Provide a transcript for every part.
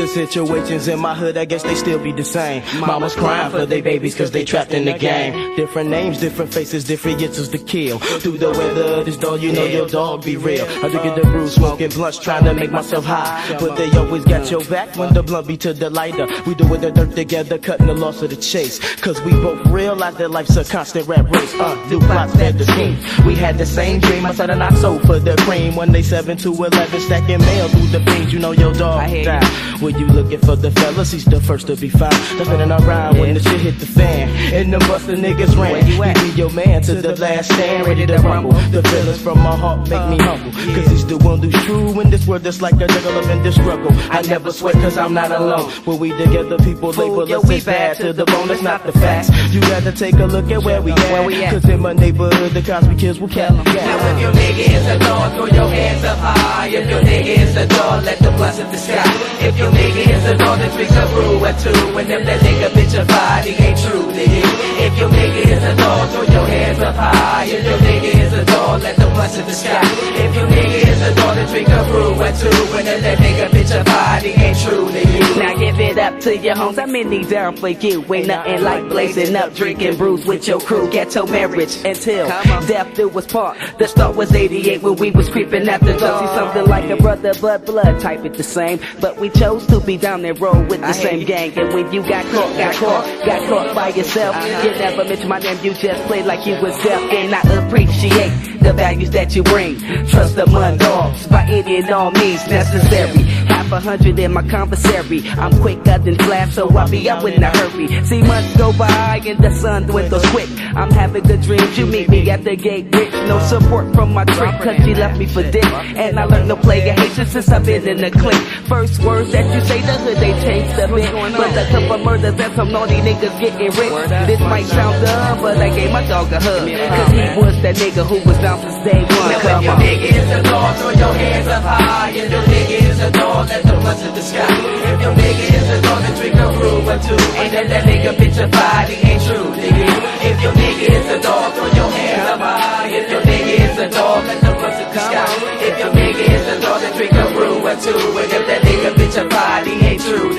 The situations in my hood, I guess they still be the same. Mama's crying for their babies cause they trapped in the game. Different names, different faces, different answers to kill. Through the weather, this dog, you know your dog be real. I drink at the brew, smoking blunts, trying to make myself high. But they always got your back when the blunt be to the lighter. We do with the dirt together, cutting the loss of the chase. Cause we both realize that life's a constant rap race. Uh, new plots, fed the scheme. We had the same dream, I said and I sold for the cream. One day 7 to 11, stacking mail through the beans, you know your dog died. When you looking for the fellas, he's the first to be found. Nothing around when the shit hit the fan. And the buster niggas ran. You be your man to the last stand, ready to rumble. The feelings from my heart make me uh, humble. Cause he's the one who's true in this world that's like a juggle of in this struggle. I never sweat cause I'm not alone. When we together, people label us as bad to the bone, that's not the facts. You gotta take a look at where we at. Cause in my neighborhood, the Cosby kids will catch them. Now if your nigga is a dog, throw your hands up high. If your nigga is a dog, let the blunts in the sky. If your nigga is a dog, then drink a brew or two. And if that nigga bitch a fight, he ain't true to you. If your nigga is a dog, throw your hands up high. If your nigga is a dog, let the blunts in the sky. If your nigga is a dog, then drink a brew or two. And if that nigga bitch a fight, he ain't true to you. Now give it up to your homes. I'm in these down for you. Ain't nothing like blazing up, drinking brews with your crew. Ghetto marriage until death do us part. The start was 88 when we was creeping at the. See something like a brother, blood, blood type it the same. But we chose to be down that road with the same gang. And when you got caught, got caught, got caught by yourself. Uh-huh. You never mention my name, you just played like you was deaf. And I appreciate the values that you bring. Trust the mud dogs by any and all means necessary. A hundred in my commissary. I'm quicker than flash, so I'll be up in a hurry. See months go by and the sun dwindles quick. I'm having good dreams. You meet me at the gate, rich. No support from my trick, cause she left me for dick. And I learned to play a Haitian since I've been in the clique. First words that you say, the hood they changed a bit. But a couple murders and some naughty niggas getting rich. This might sound dumb, but I gave my dog a hug. Cause he was that nigga who was down since day one. Now when your nigga is a dog, throw your hands up high. If your nigga a dog, the. If your nigga is a dog, then drink a brew or two. And if that nigga bitch a body ain't true to you. If your nigga is a dog, throw your hands up high. If your nigga is a dog, let the the sky. If your nigga is a dog, then drink a brew or two. And if that nigga bitch a body ain't true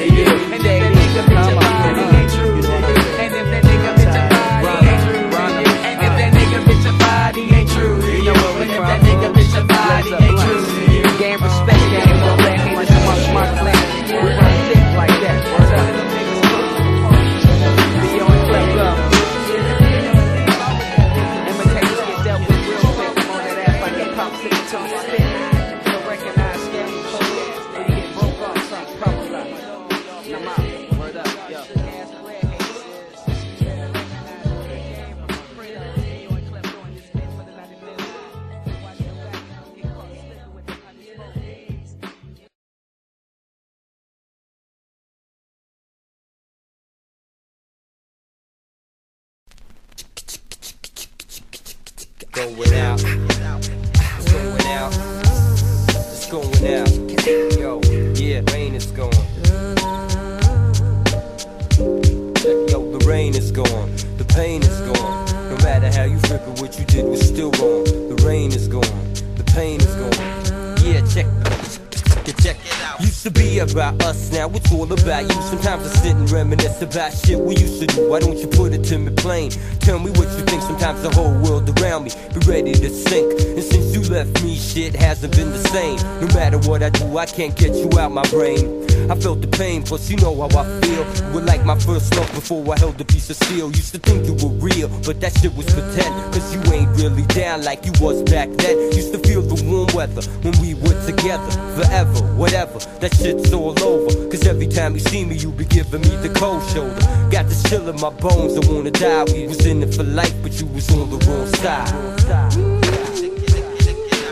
nigga Going out. It's going out. It's going out. Yo, yeah, rain is gone. Yo, the rain is gone. The pain is gone. No matter how you flip it, what you did was still wrong. The rain is gone. The pain is gone. Yeah, check. Check. Used to be about us, now it's all about you. Sometimes I sit and reminisce about shit we used to do. Why don't you put it to me plain? Tell me what you think. Sometimes the whole world around me be ready to sink. And since you left me, shit hasn't been the same. No matter what I do, I can't get you out my brain. I felt the pain, plus you know how I feel. You were like my first love before I held a piece of steel. Used to think you were real, but that shit was pretend. Cause you ain't really down like you was back then. Used to feel the warm weather when we were together. Forever, whatever, that shit's all over. Cause every time you see me, you be giving me the cold shoulder. Got this chill in my bones, I wanna die. We was in it for life, but you was on the wrong side.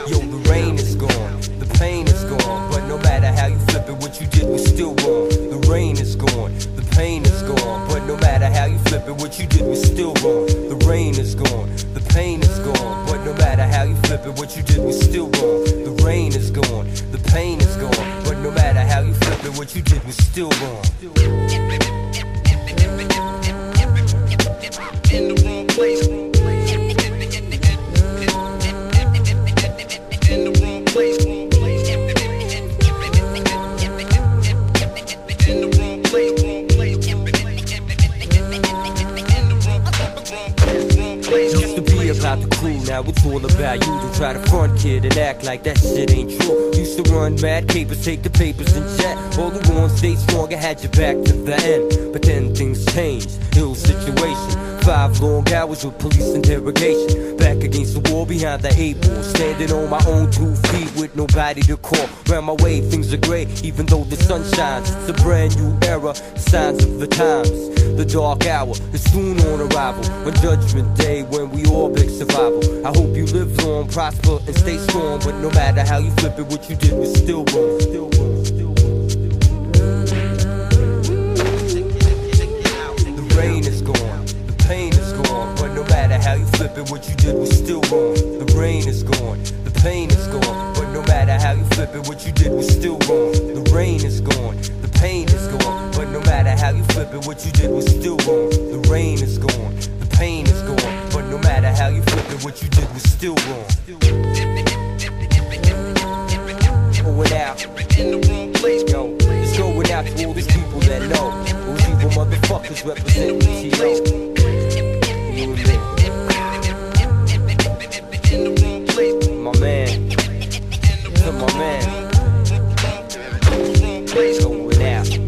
Yo, the rain is gone, the pain is gone. But no matter how you flip it, what you did was still wrong. The rain is gone, the pain is gone. But no matter how you flip it, what you did was still wrong. The rain is gone, the pain is gone. But no matter how you flip it, what you did was still wrong. The rain is gone, the pain is gone. But no matter how you flip it, what you did was still wrong. In the wrong place. Now it's all about you. Don't try to front kid and act like that shit ain't true. Used to run mad capers, take the papers and chat. All the on stay strong, I had your back to the end. But then things changed, ill situation. Five long hours with police interrogation. Back against the wall behind the eight ball. Standing on my own two feet with nobody to call. Round my way, things are gray, even though the sun shines. It's a brand new era, signs of the times. The dark hour is soon on arrival. On Judgment Day, when we all beg survival. I hope you live long, prosper, and stay strong. But no matter how you flip it, what you did was still wrong. Still wrong. Still wrong. The rain is flip it, what you did was still wrong. The rain is gone, the pain is gone. But no matter how you flip it, what you did was still wrong. The rain is gone, the pain is gone. But no matter how you flip it, what you did was still wrong. The rain is gone, the pain is gone. But no matter how you flip it, what you did was still wrong. Going out. It's going out to all these people that know. Those evil motherfuckers representing the TO. You me. My man. My man. Going out.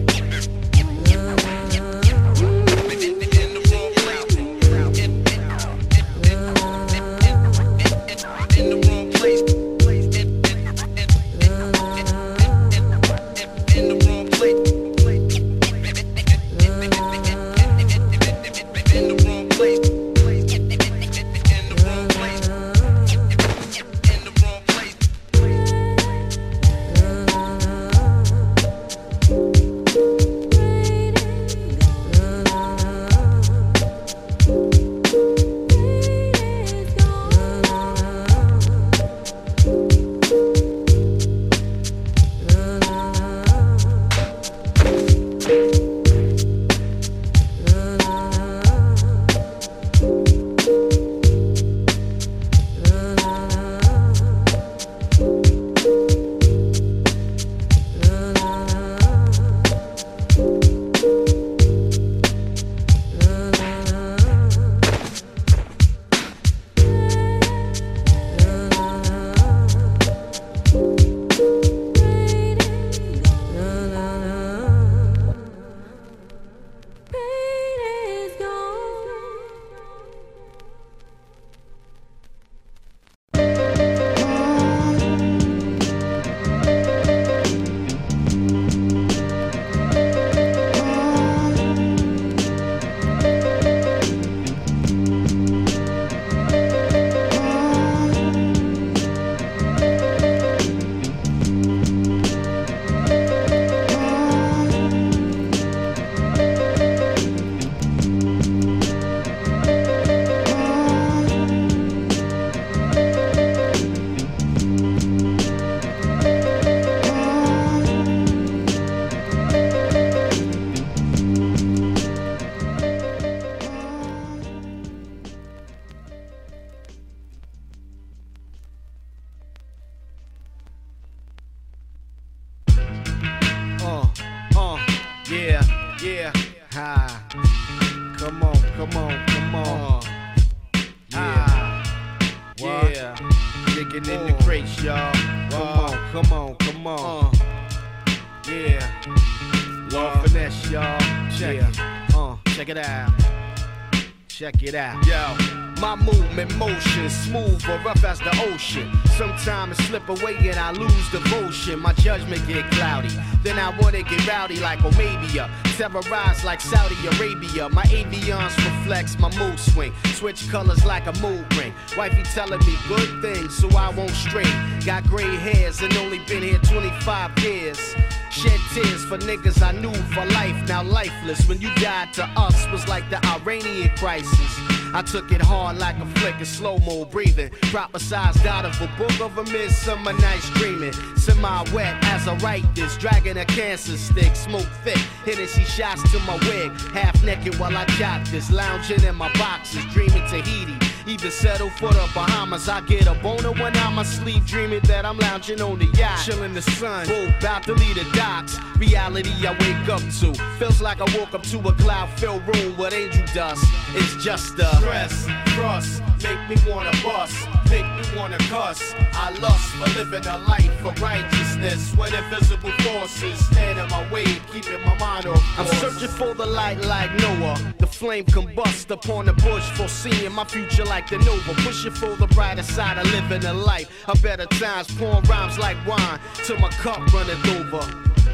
Omabia. Terrorize like Saudi Arabia. My avions reflects my mood swing. Switch colors like a mood ring. Wifey telling me good things so I won't stray. Got gray hairs and only been here 25 years. Shed tears for niggas I knew for life, now lifeless. When you died to us was like the Iranian crisis. I took it hard like a flick of slow mo breathing. Prophesized out of a book of a midsummer night's dreaming. Semi wet as I write this, dragging a cancer stick, smoke thick. Hennessy shots to my wig, half naked while I jot this. Lounging in my boxes, dreaming Tahiti. Either settle for the Bahamas, I get a boner when I'm asleep, dreaming that I'm lounging on the yacht, chilling the sun. Both about to leave the docks. Reality I wake up to feels like I woke up to a cloud-filled room with angel dust. It's just a stress, trust, make me wanna bust, make me wanna cuss. I lust for living a life for righteousness, when invisible forces stand in my way, keeping my mind off. I'm searching for the light like Noah. The flame combust upon the bush, foreseeing my future like the Nova. Pushing for the brighter side of living a life. A better times, pouring rhymes like wine till my cup runneth over.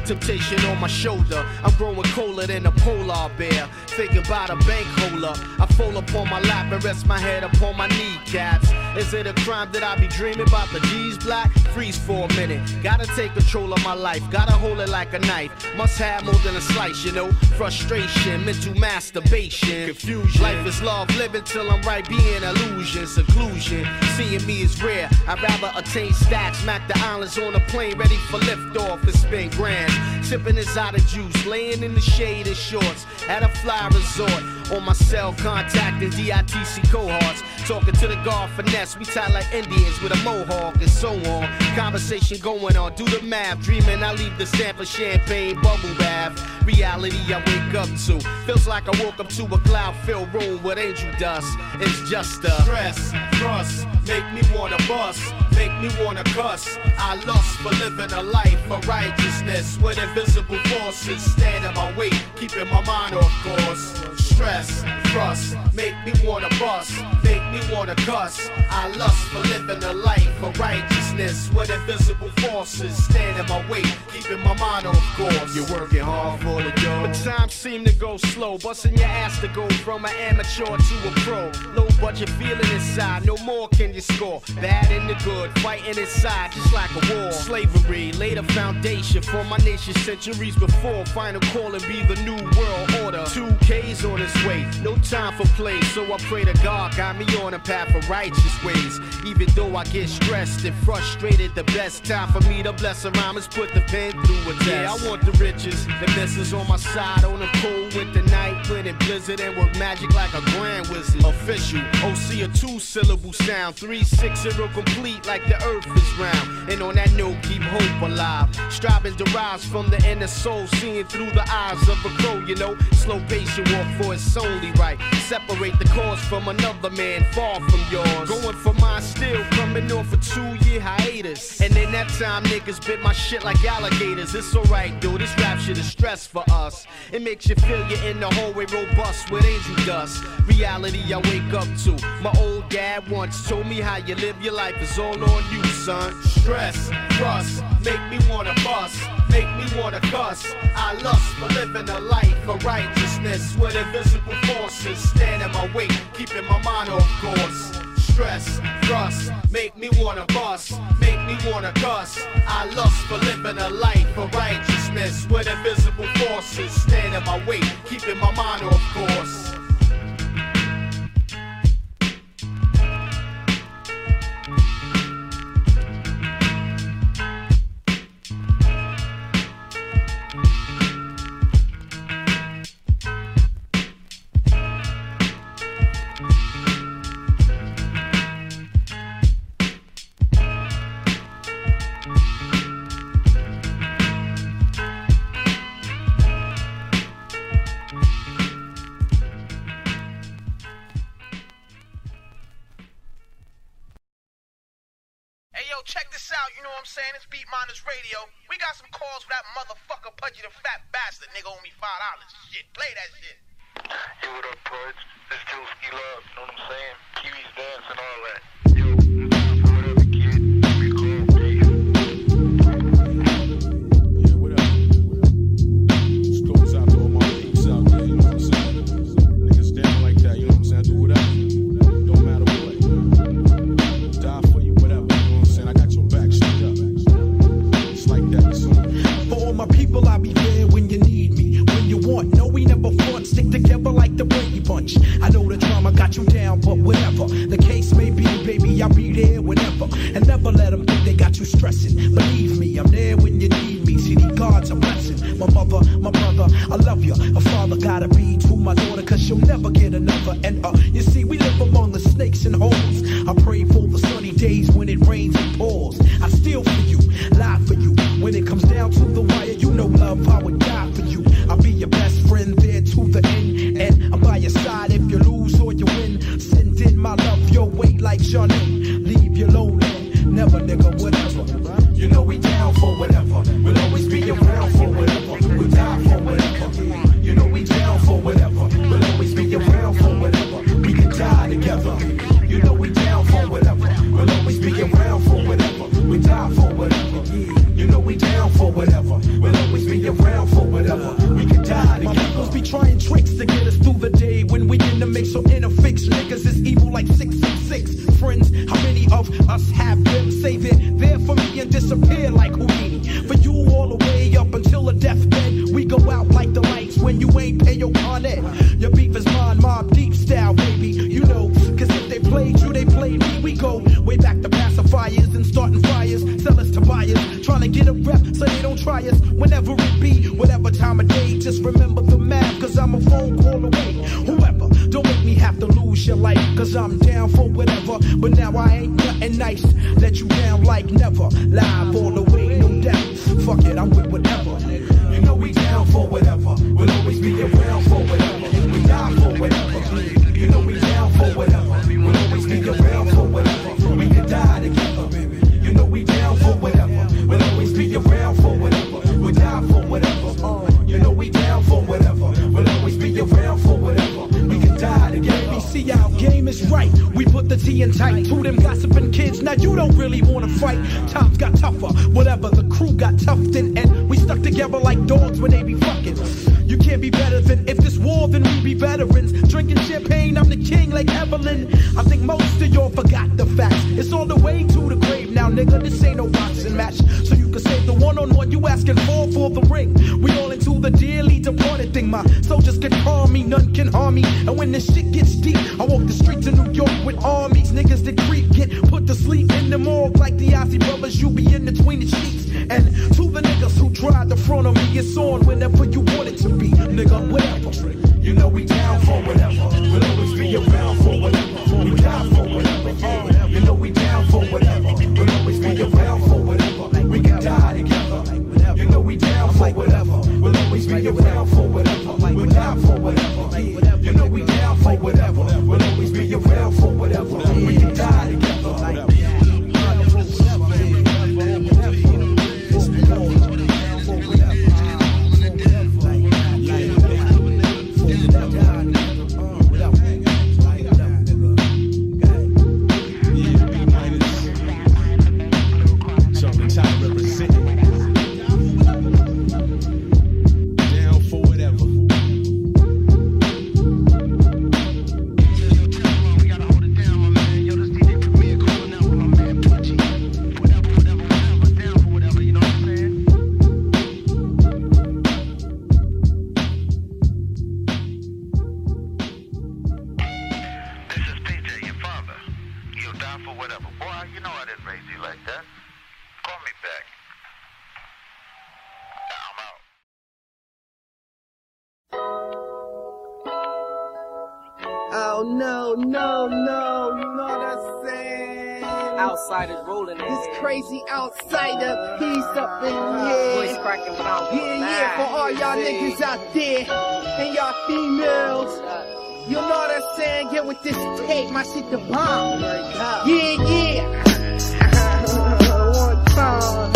Temptation on my shoulder. I'm growing colder than a polar bear. Thinking about a bank holder. I fall upon my lap and rest my head upon my kneecaps. Is it a crime that I be dreaming about the G's black? Freeze for a minute. Gotta take control of my life. Gotta hold it like a knife. Must have more than a slice, you know. Frustration, mental masturbation, confusion. Life is love, living till I'm right, being illusion, seclusion. Seeing me is rare. I'd rather attain stacks, smack the islands on a plane, ready for liftoff and spin grand. Sipping exotic juice, laying in the shade of shorts at a fly resort. On my cell, contacting DITC cohorts. Talking to the guard finesse, we tight like Indians with a mohawk and so on. Conversation going on, do the math. Dreaming I leave the sample champagne bubble bath. Reality I wake up to. Feels like I woke up to a cloud filled room with angel dust. It's just a stress, trust, make me wanna bust, make me wanna cuss. I lust for living a life of righteousness with invisible forces stand in my way, keeping my mind off course. Stress, trust, make me wanna bust, make me wanna cuss. I lust for living a life of righteousness with invisible forces stand in my way, keeping my mind off course. You're working hard for the dough, but time seem to go slow, busting your ass to go from an amateur to a pro. Low budget feeling inside, no more can you score. Bad and the good, fighting inside just like a war. Slavery laid a foundation for my nation centuries before. Final call and be the new world order. Two K's on its way, no time for play. So I pray to God, guide me on a path of righteous ways. Even though I get stressed and frustrated, the best time for me to bless a rhyme is put the pen through a test. Yeah, I want the riches, the misses on my side on a cold winter night, winning blizzard and work magic like a grand wizard. Official, OC a two syllable sound, three six zero complete like the earth is round. And on that note, keep hope alive. Striving derives from the inner soul, seeing through the eyes of a crow, you know. Slow patient walk for it's only right. Separate the cause from another man, far from yours. Going for mine still, coming off a two year hiatus. And in that time, niggas bit my shit like alligators. It's alright, dude, this rap shit is stress for us. It makes you feel you're in the hallway robust with angel dust. Reality I wake up to. My old dad once told me how you live your life is all on you, son. Stress, trust, make me wanna bust, make me wanna cuss. I lust for living a life of righteousness with invisible forces stand in my way, keeping my mind off course. Stress, trust, make me wanna bust, make me wanna cuss. I lust for living a life of righteousness with invisible forces stand in my way, keeping my mind off course. Saying? It's Beatminerz Radio. We got some calls for that motherfucker Pudgy the Fat Bastard. Nigga owe me five dollars. Shit, play that shit. Yo, what up, Pudge? This Joeski Love, you know what I'm saying? Kiwis dance and all that. Bunch. I know the drama got you down, but whatever. The case may be, baby, I'll be there whenever. And never let them think they got you stressing. Believe me, I'm there when you need me. See, God's a blessing. My mother, my brother, I love you. A father gotta be to my daughter, cause she'll never get another. And uh, you see, we live among the snakes and holes. I pray for the sunny days when it rains and pours. I steal for you, lie for you. When it comes down to the wire, you know love, I would your name. Leave you lonely. Never nigga would I'm down for whatever. But now I ain't nothing nice. Let you down like never. Live My soldiers can harm me, none can harm me. And when this shit gets deep, I walk the streets of New York with armies. Niggas that creep get put to sleep in the morgue like the Ozzy brothers. You be in between the sheets. And to the niggas who tried to front on me, it's on whenever you want it to be. Nigga, whatever. You know we down for whatever. We'll always be around for whatever. We die for outsider, he's up in here. Yeah, yeah, for all y'all niggas out there and y'all females. You know what I'm saying? Get with this tape, my shit the bomb. Yeah, yeah. One time.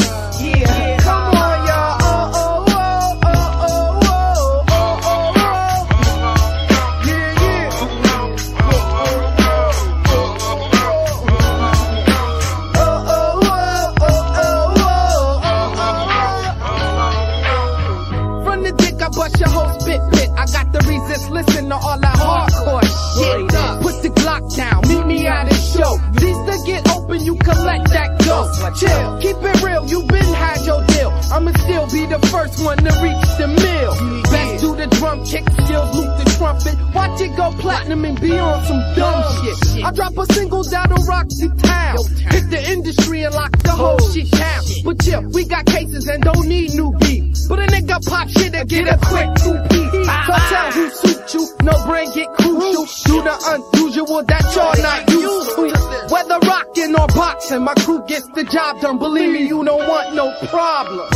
Show. These to get open, you collect that dough. Chill, keep it real, you been had your deal. I'ma still be the first one to reach the mill. Best do the drum kick skills, loop the trumpet. Watch it go platinum and be on some dumb shit. I drop a single that'll rock the town. Hit the industry and lock the whole shit down. But chill, we got cases and don't need new beat. But a nigga pop shit and get a quick two piece. So tell who suit you, no brain get crucial. Do the unusual that y'all not used to. Whether rockin' or boxing, my crew gets the job done. Believe me, you don't want no problem.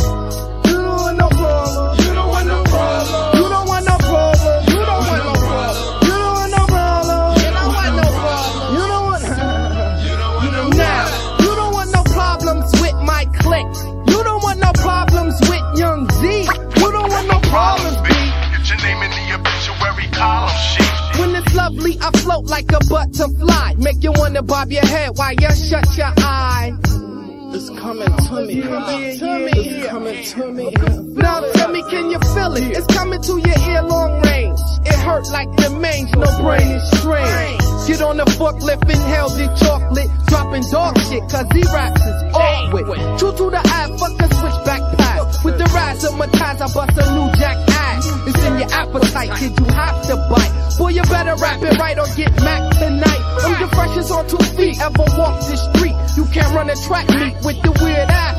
You don't want no problem. You don't want no problem. You don't want no problem. You don't want no problem. You don't want no problem. You don't want no problem. You don't want. You don't now. You don't want no problems with my clique. You don't want no problems with Young Zee. You don't want no problems. B. Get your name in the obituary column sheet. When it's lovely, I float like a butterfly. Make you wanna bob your head while you shut your eye. It's coming to me. Coming to me. It's coming to me. Now tell me, can you feel it? It's coming to your ear long range. It hurt like the mange, no brain is strange. Get on the forklift, inhale the chocolate, dropping dog shit, cause he raps is awkward. True to the eye, fuck a switchback pass. With the rise of my ties, I bust a new jack. It's in your appetite, kid, you have to bite. Boy, you better rap it right or get Mac tonight. I'm the freshest on two feet, ever walk the street. You can't run a track meet with the weird athlete.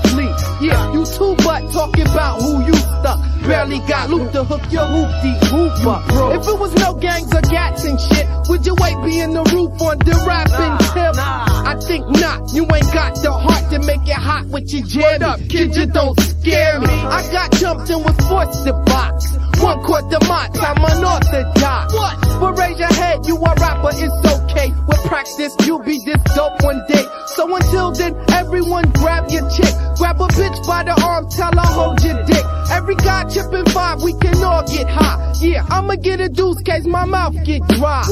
Yeah, you too, but talking about who you stuck. Barely got loop to hook your hoopty hooper. If it was no gangs or gats and shit, would your weight be in the roof on the rapping tip? I think not. You ain't got the heart to make it hot with your jam up. Kid, you don't scare me. I got jumped and was forced to box. One quarter mott, I'm unorthodox. What? But raise your head, you a rapper, it's okay. With practice, you'll be this dope one day. So until then, everyone grab your chick. Grab a bitch by the arm, tell her hold your dick. Every guy chipping five, we can all get high. Yeah, I'ma get a deuce case my mouth get dry.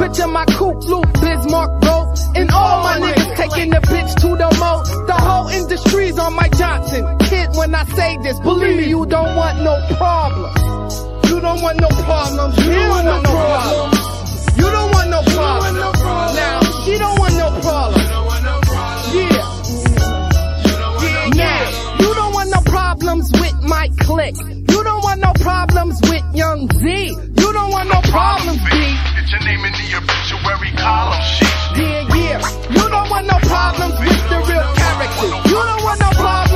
Picture my coupe, Luke, Bismarck rope. And all my niggas taking the bitch to the mo. The whole industry's on my Johnson. Kid, when I say this, believe me, you don't want no problems. You don't want no problems. You don't want no problems. You don't want no problems. Now, she don't want no problems. My clique. You don't want no problems with Young Zee. You don't want no problems, B. Get your name in the obituary column sheet. Yeah, yeah. You don't want no problems with the real characters. You don't want no problems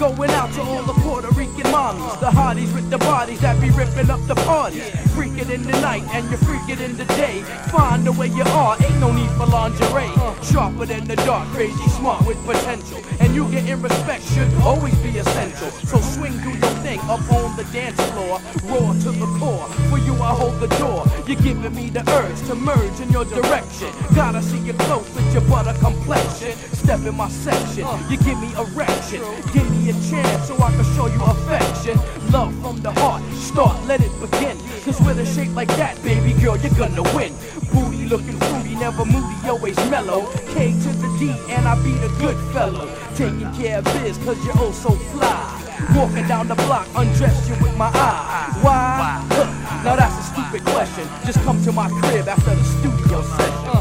going out to all the Puerto Rican mommies, the hotties with the bodies that be ripping up the parties. Freaking in the night and you're freaking in the day. Find the way you are, ain't no need for lingerie. Sharper than the dark, crazy smart with potential. And you getting respect should always be essential. So swing, do your thing up on the dance floor, roar to the core. For you, I hold the door. You're giving me the urge to merge in your direction. Gotta see you close with your butter complexion. Step in my section, you give me erection. Give me a chance so I can show you affection. Love from the heart, start, let it begin. Cause with a shape like that, baby girl, you're gonna win. Booty looking fruity, never moody, always mellow. K to the D, and I be the good fellow. Taking care of biz, cause you're oh so fly. Walking down the block, undress you with my eye. Why? Huh, Now that's a stupid question. Just come to my crib after the studio session.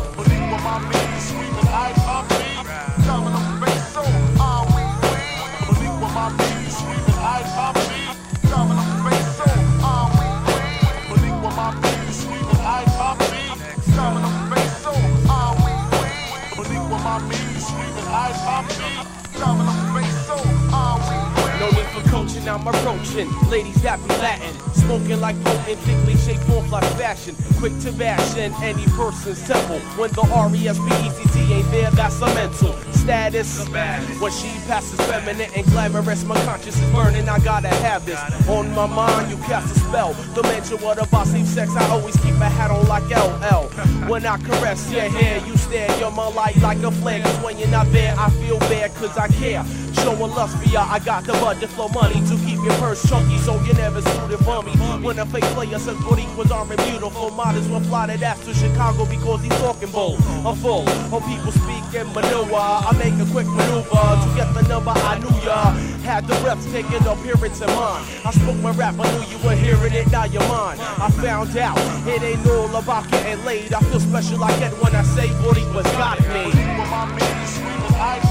I'm approaching. Ladies that be Latin, smoking like potent, thickly shaped form like fashion. Quick to bash in any person's temple. When the R-E-S-P-E-C-T ain't there, that's a mental status. When she passes feminine and glamorous, my conscience is burning. I gotta have this on my mind. You cast a spell. The mention what about safe sex? I always keep my hat on like LL. When I caress your hair, you stare. You're my light like a flare. Cause when you're not there, I feel bad cause I care. Showing lust for ya, I got the budget flow money to your purse chunky so you never suited for me. When a fake player says Boricuas aren't beautiful, might as well fly that ass to Chicago because he's talking bold. I'm full of people speaking manure. I make a quick maneuver to get the number I knew ya. Had the reps taking appearance in mind. I spoke my rap, I knew you were hearing it, now you're mine. I found out it ain't all about getting laid. I feel special I get when I say Boricuas got me. God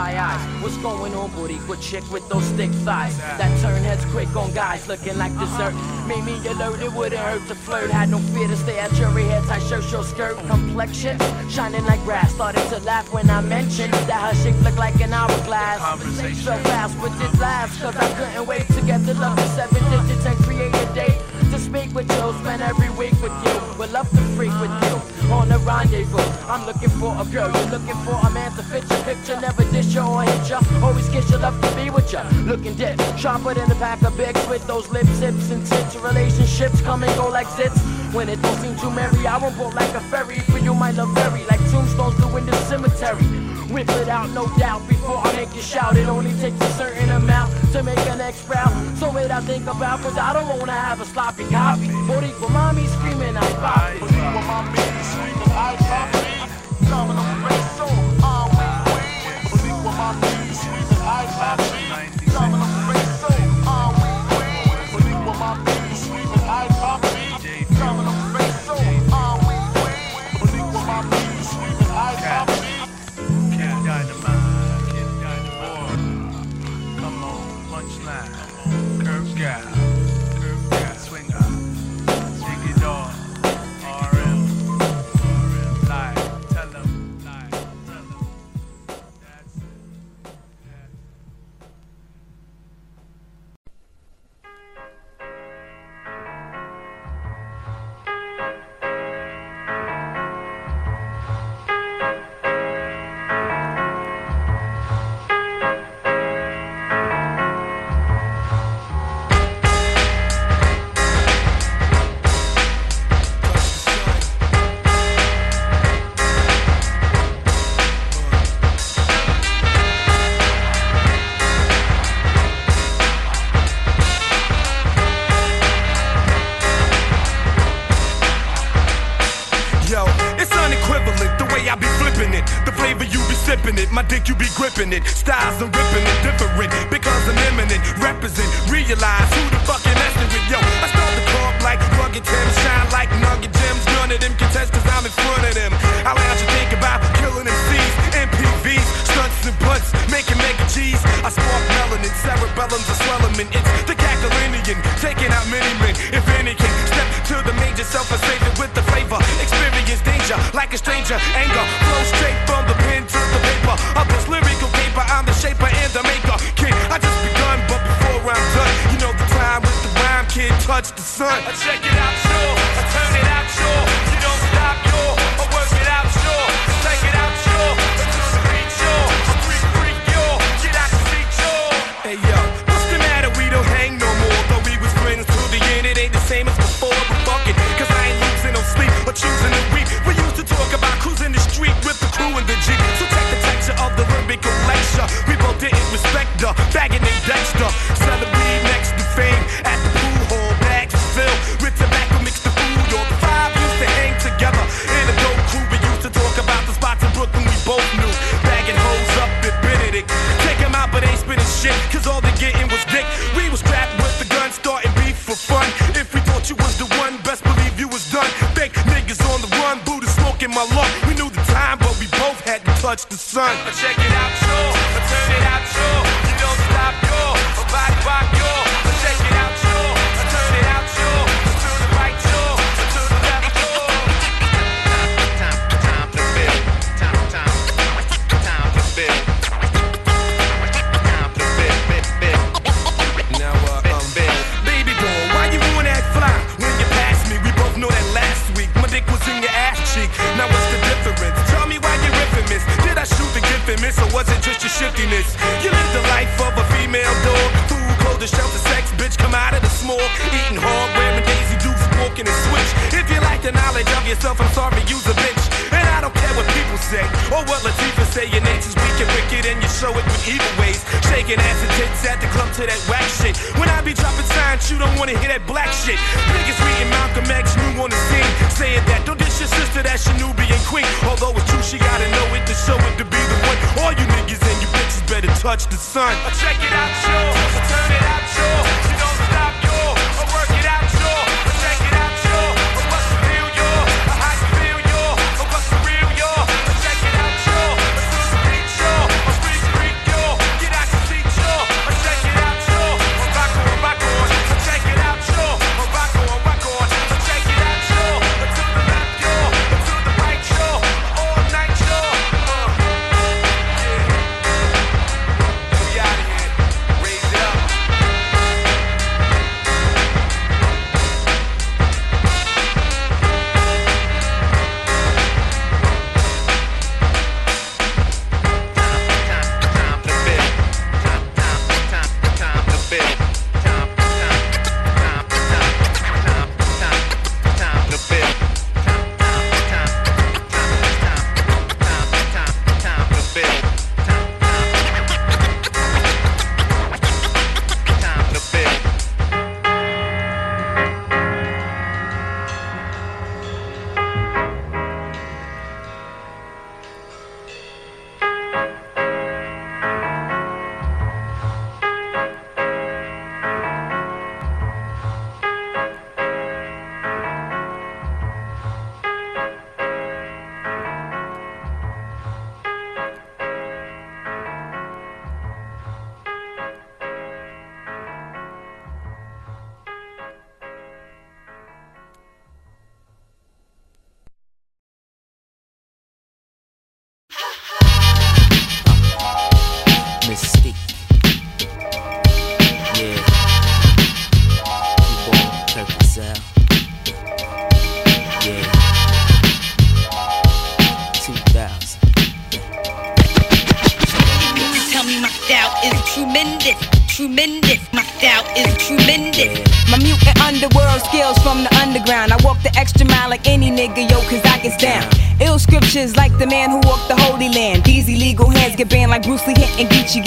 fly eyes. What's going on, Boricua chick with those thick thighs? That turn heads quick on guys looking like dessert. Made me alert, it wouldn't hurt to flirt. Had no fear to stay at jury head, tight shirt, short skirt, complexion shining like grass. Started to laugh when I mentioned that her shape looked like an hourglass. So fast, but it last, cause I couldn't wait to get the love seven digits and create a date. Speak with you, spend every week with you. Would love to freak with you on a rendezvous. I'm looking for a girl, you're looking for a man to fit your picture. Never dish you or hit ya. Always kiss your love to be with ya. Looking dead, sharper than a pack of bigs with those lips, hips, and tits. Relationships come and go like zits. When it don't seem too merry, I won't boat like a ferry. For you, my love very like tombstones do in the cemetery. Whip it out, no doubt, before I make you shout. It only takes a certain amount to make an next proud. So wait, I think about, cause I don't wanna have a sloppy copy. Boricua mommy screaming, I pop Yo,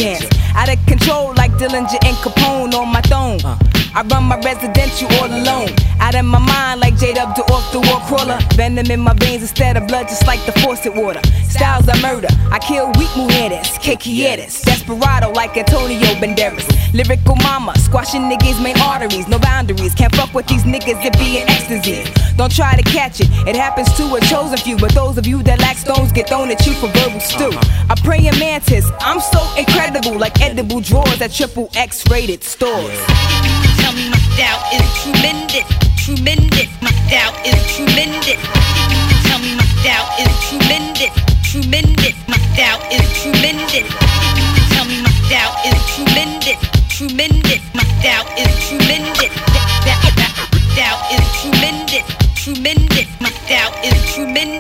Out of control like Dillinger and Capone on my throne. I run my residential all alone. Out of my mind like J Dub to off the wall crawler. Venom in my veins instead of blood, just like the faucet water. Styles of murder. I kill weak mujeres, quieres. Desperado like Antonio Banderas. Lyrical mama, squashing niggas' main arteries. No boundaries, can't fuck with these niggas that be in ecstasy. Don't try to catch it, it happens to a chosen few. But those of you that lack stones get thrown at you for verbal stew. I pray a praying mantis, I'm so incredible, like edible drawers at triple X rated stores. Tell me my style is tremendous, tremendous. My style is tremendous. Tell me my style is tremendous, tremendous. My style is tremendous. Tell me my style is tremendous, tremendous. My style is tremendous. Tremendous. My style is tremendous.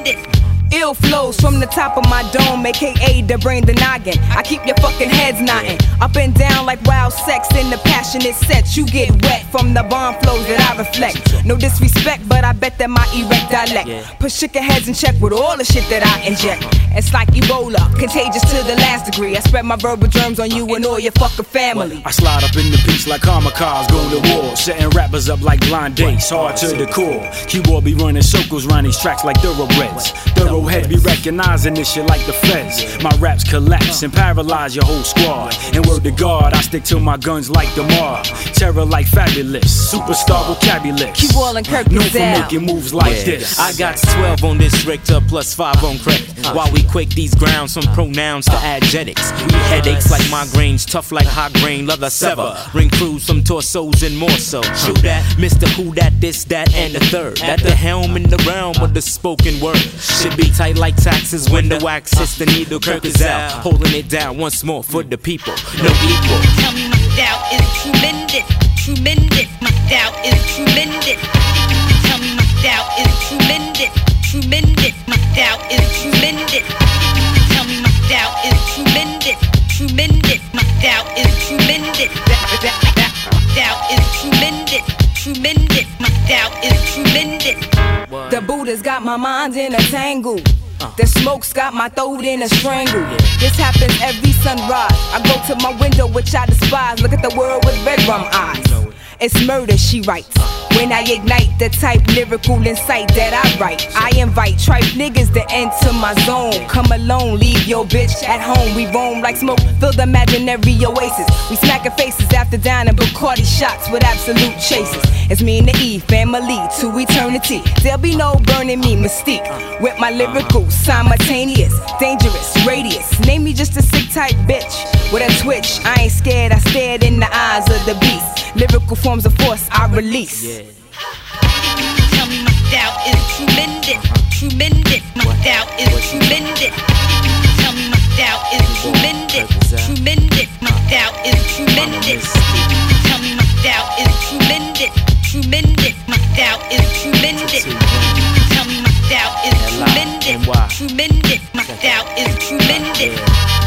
Ill flows from the top of my dome, aka the brain, the noggin. I keep your fucking heads nodding. Up and down like wild sex in the passionate sets. You get wet from the bomb flows that I reflect. No disrespect, but I bet that my erect dialect. Put chicken heads in check with all the shit that I inject. It's like Ebola, contagious to the last degree. I spread my verbal germs on you and all your fucking family. I slide up in the piece like kamikaze, go to war. Setting rappers up like blind dates, hard to the core. Keyboard be running circles round these tracks like thoroughbreds. Thoroughhead be recognizing this shit like the feds. My raps collapse and paralyze your whole squad. And word to God, I stick to my guns like the mob. Terror like fabulous, superstar vocabulary. Keep all in Kirk Known for making moves like this. I got 12 on this Richter plus 5 on credit. While we quake these grounds from pronouns to adjectives. We headaches like migraines, tough like high grain, leather sever. Ring crews from torsos and more so. Shoot that, Mr. Who that, this, that, and the third. At the helm in the realm of the spoken word. Should be tight like taxes when the wax hits the needle. Kirk is out, holding it down once more for the people. No equal. Tell me my doubt is tremendous, tremendous. My doubt is tremendous. Tell me my doubt is tremendous, tremendous. My doubt is tremendous. Tell me my doubt is tremendous, tremendous. My doubt is tremendous. Doubt is tremendous. The Buddha's got my mind in a tangle. The smoke's got my throat in a strangle. This happens every sunrise. I go to my window, which I despise. Look at the world with red rum eyes. It's murder, she writes. When I ignite the type lyrical insight that I write, I invite tripe niggas to enter my zone. Come alone, leave your bitch at home. We roam like smoke, filled imaginary oasis. We smacking faces after downing Bacardi shots with absolute chases. It's me and the E family to eternity. There'll be no burning me mystique with my lyrical simultaneous, dangerous radius. Name me just a sick type bitch with a twitch. I ain't scared, I stared in the eyes of the beast. Lyrical forms of force I release. Tell me my doubt is tremendous, tremendous. My doubt is tremendous. Tell me my doubt is tremendous, tremendous. My doubt is tremendous. Tell me my doubt is tremendous, tremendous. My doubt is tremendous. Tell me my doubt is tremendous, tremendous. My doubt is tremendous.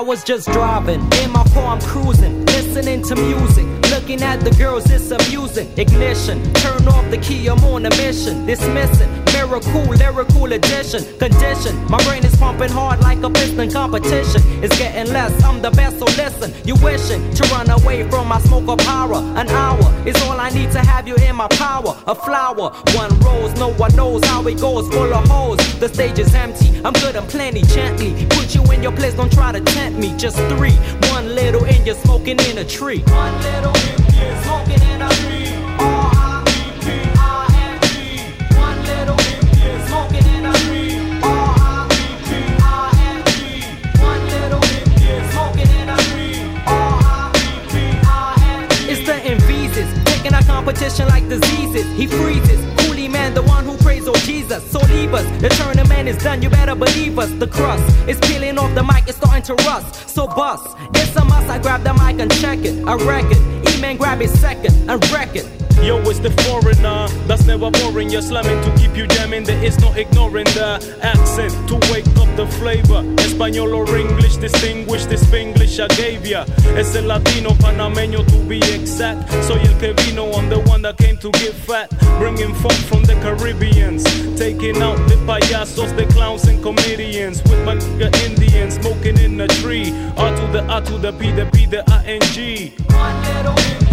I was just driving. In my car, I'm cruising. Listening to music. Looking at the girls, it's amusing. Ignition. Turn off the key, I'm on a mission. Dismissing. Miracle, lyrical addition. Condition. My brain is pumping hard like a piston competition. It's getting less. I'm the best, so listen. You wishing to run away from my smoke of power. An hour is all I need to have you in my power. A flower, one rose. No one knows how it goes. Full of holes. The stage is empty. I'm good I'm plenty. Gently put you in your place. Don't try to tempt me. Just three. One little and you're smoking in a tree. One little smoking in done, you better believe us. The crust is peeling off the mic, it's starting to rust. So bust, it's a must, I grab the mic and check it. I wreck it, E-man grab it second and wreck it. Yo, it's the foreigner that's never boring. You're slamming to keep you jamming. There is no ignoring the accent to wake up the flavor. Espanol or English, distinguish this English I gave ya. Es el latino panameño to be exact. Soy el que vino, I'm the one that came to get fat. Bringing funk from the Caribbeans. Taking out the payasos, the clowns and comedians. With my nigga Indians smoking in a tree. R to the A to the P, the P, the I N G. One little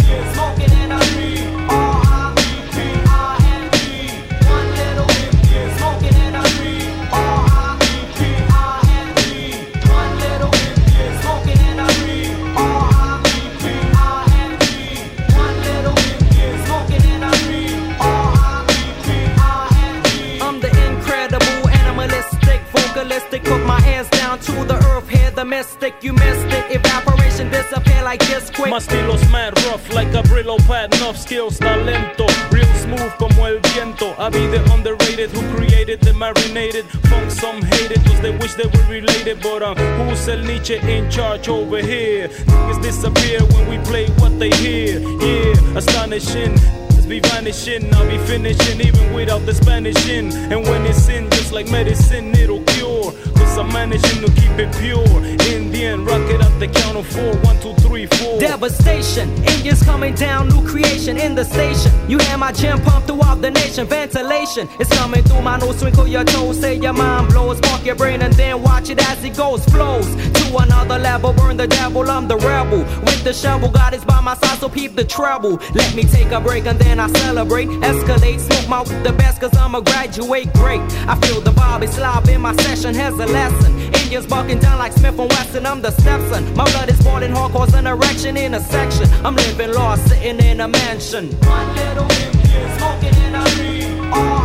mystic. You missed it. Evaporation disappear like this quick. My estilo's mad rough like a Brillo pad, enough skills, talento. Real smooth como el viento. I be the underrated who created the marinated funk. Some hate it cause they wish they were related. But um, who's El Nietzsche in charge over here? Niggas disappear when we play what they hear. Yeah, astonishing. Be vanishing, I'll be finishing even without the Spanish in. And when it's in, just like medicine, it'll I'm managing to keep it pure. Indian, rock it at the count of four. One, two, three, four. Devastation, Indians coming down, new creation in the station. You hear my gym pump throughout the nation. Ventilation is coming through my nose, twinkle your toes, say your mind blows, spark your brain, and then watch it as it goes. Flows to another level. Burn the devil, I'm the rebel. With the shovel, God is by my side, so peep the treble. Let me take a break and then I celebrate. Escalate, smoke my the best, cause I'm a graduate great. I feel the vibe, it's live in my session, has a lesson. Indians bucking down like Smith and Wesson, I'm the stepson. My blood is boiling hard, causing erection in a section. I'm living lost, sitting in a mansion. One little smoking in a One,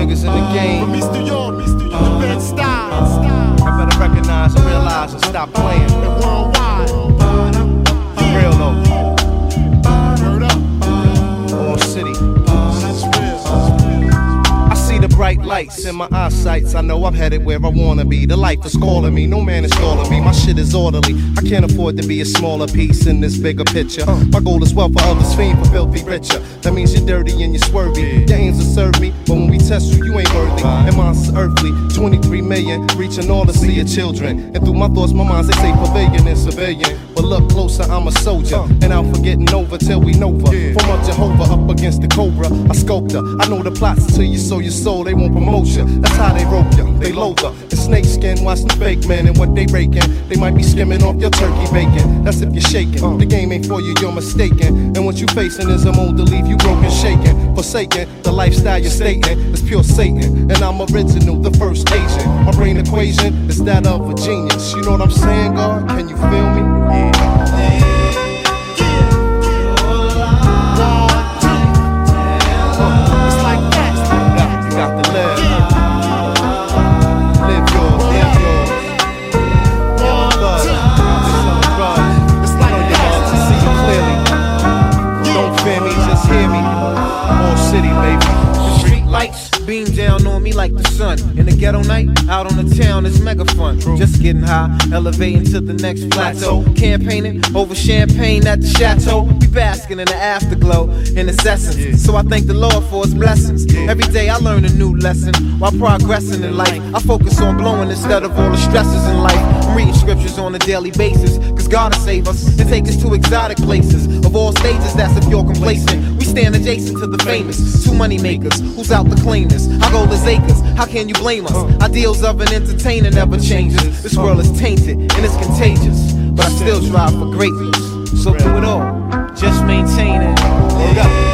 niggas in the game. Mr. York, Mr. York, Bed Style. I better recognize and realize and stop playing. Lights in my eyesights. I know I'm headed where I wanna be. The life is calling me. No man is calling me. My shit is orderly. I can't afford to be a smaller piece in this bigger picture. My goal is wealth for others, fiend for filthy richer. That means you're dirty and you're swervy. Aims will serve me, but when we test you, you ain't worthy. And mine's earthly. 23 million, reaching all the see your children. And through my thoughts, my minds, they say pavilion and civilian. But look closer, I'm a soldier. And I'm forgetting over till we Nova. From a Jehovah up against the Cobra, a her. I know the plots till you sow your soul, they won't promote you. That's how they rope you, they loathe her. The snake skin, watch the fake men and what they raking. They might be skimming off your turkey bacon. That's if you're shaking. Uh. The game ain't for you, you're mistaken. And what you facing is a mold to leave you broken, shaking, forsaken. The lifestyle you're stating is pure Satan. And I'm original, the first agent. My brain equation is that of a genius. You know what I'm saying, God? Can you feel me? It's like the sun. In the ghetto night, out on the town, it's mega fun. Just getting high, elevating to the next plateau. Campaigning over champagne at the chateau. We basking in the afterglow in its essence. So I thank the Lord for his blessings. Every day I learn a new lesson while progressing in life. I focus on blowing instead of all the stresses in life. I'm reading scriptures on a daily basis. Cause God will save us and take us to exotic places. Of all stages, that's if you're complacent. Stand adjacent to the famous. Two money makers, who's out to claim this? Our goal is acres, how can you blame us? Ideals of an entertainer never changes. This world is tainted and it's contagious. But I still strive for greatness. So do it all, just maintain it. Hold up.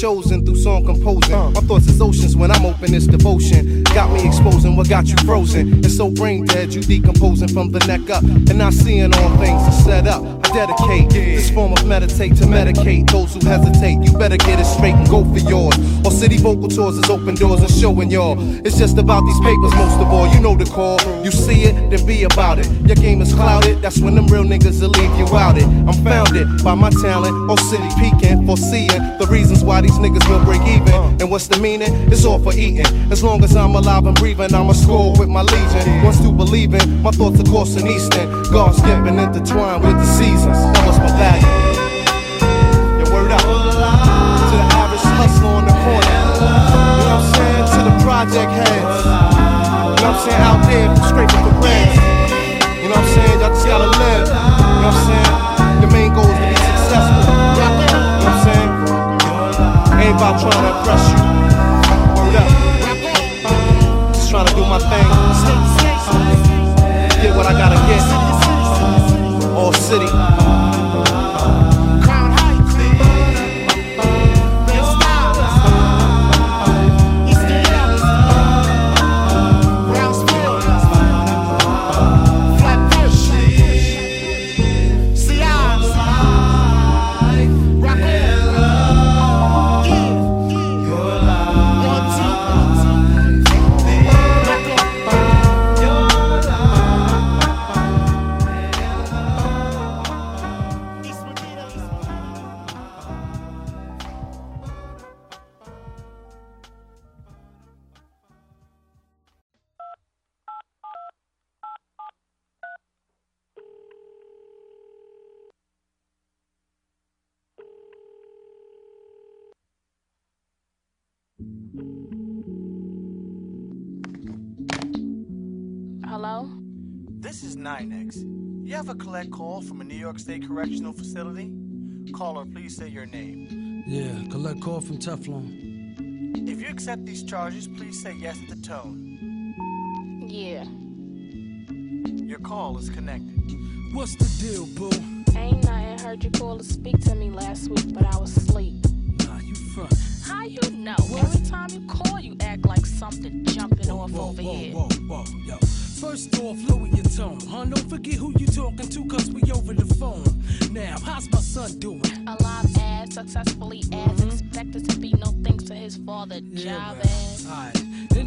Chosen through song composing. My thoughts is oceans when I'm open, it's devotion. Got me exposing what got you frozen. It's so brain dead, you decomposing from the neck up. And not seeing all things are set up. Dedicate this form of meditate to medicate those who hesitate. You better get it straight and go for yours. Or city vocal tours is open doors and showing y'all. It's just about these papers most of all. You know the call. You see it, then be about it. Your game is clouded, that's when them real niggas will leave you out it. I'm founded by my talent, or city peaking, foreseeing the reasons why these niggas will break even. And what's the meaning? It's all for eating. As long as I'm alive and breathing, I'ma score with my legion. Once to believing, my thoughts are coursing eastern. God's given intertwined with the seasons. That was my value. Your word up. To the average hustler on the corner. You know what I'm saying? To the project heads. You know what I'm saying? Out there, scraping for bread. You know what I'm saying? Y'all just gotta live. You know what I'm saying? The main goal is to be successful. You know what I'm saying? Ain't about trying to impress you. Word up. Just trying to do my thing. Get what I gotta get. All city. 9X. You ever collect call from a New York State correctional facility? Caller, please say your name. Yeah, collect call from Teflon. If you accept these charges, please say yes at the tone. Yeah. Your call is connected. What's the deal, boo? Ain't nothing. Heard you call to speak to me last week, but I was asleep. Nah, you front. How you know? Every time you call, you act like something jumping off over whoa, here. Whoa, whoa, yo. First off, lower your tone, huh? Don't forget who you talking to, cause we over the phone. Now, how's my son doing? Alive as successfully as expected to be. No thanks to his father, job ass. Alright,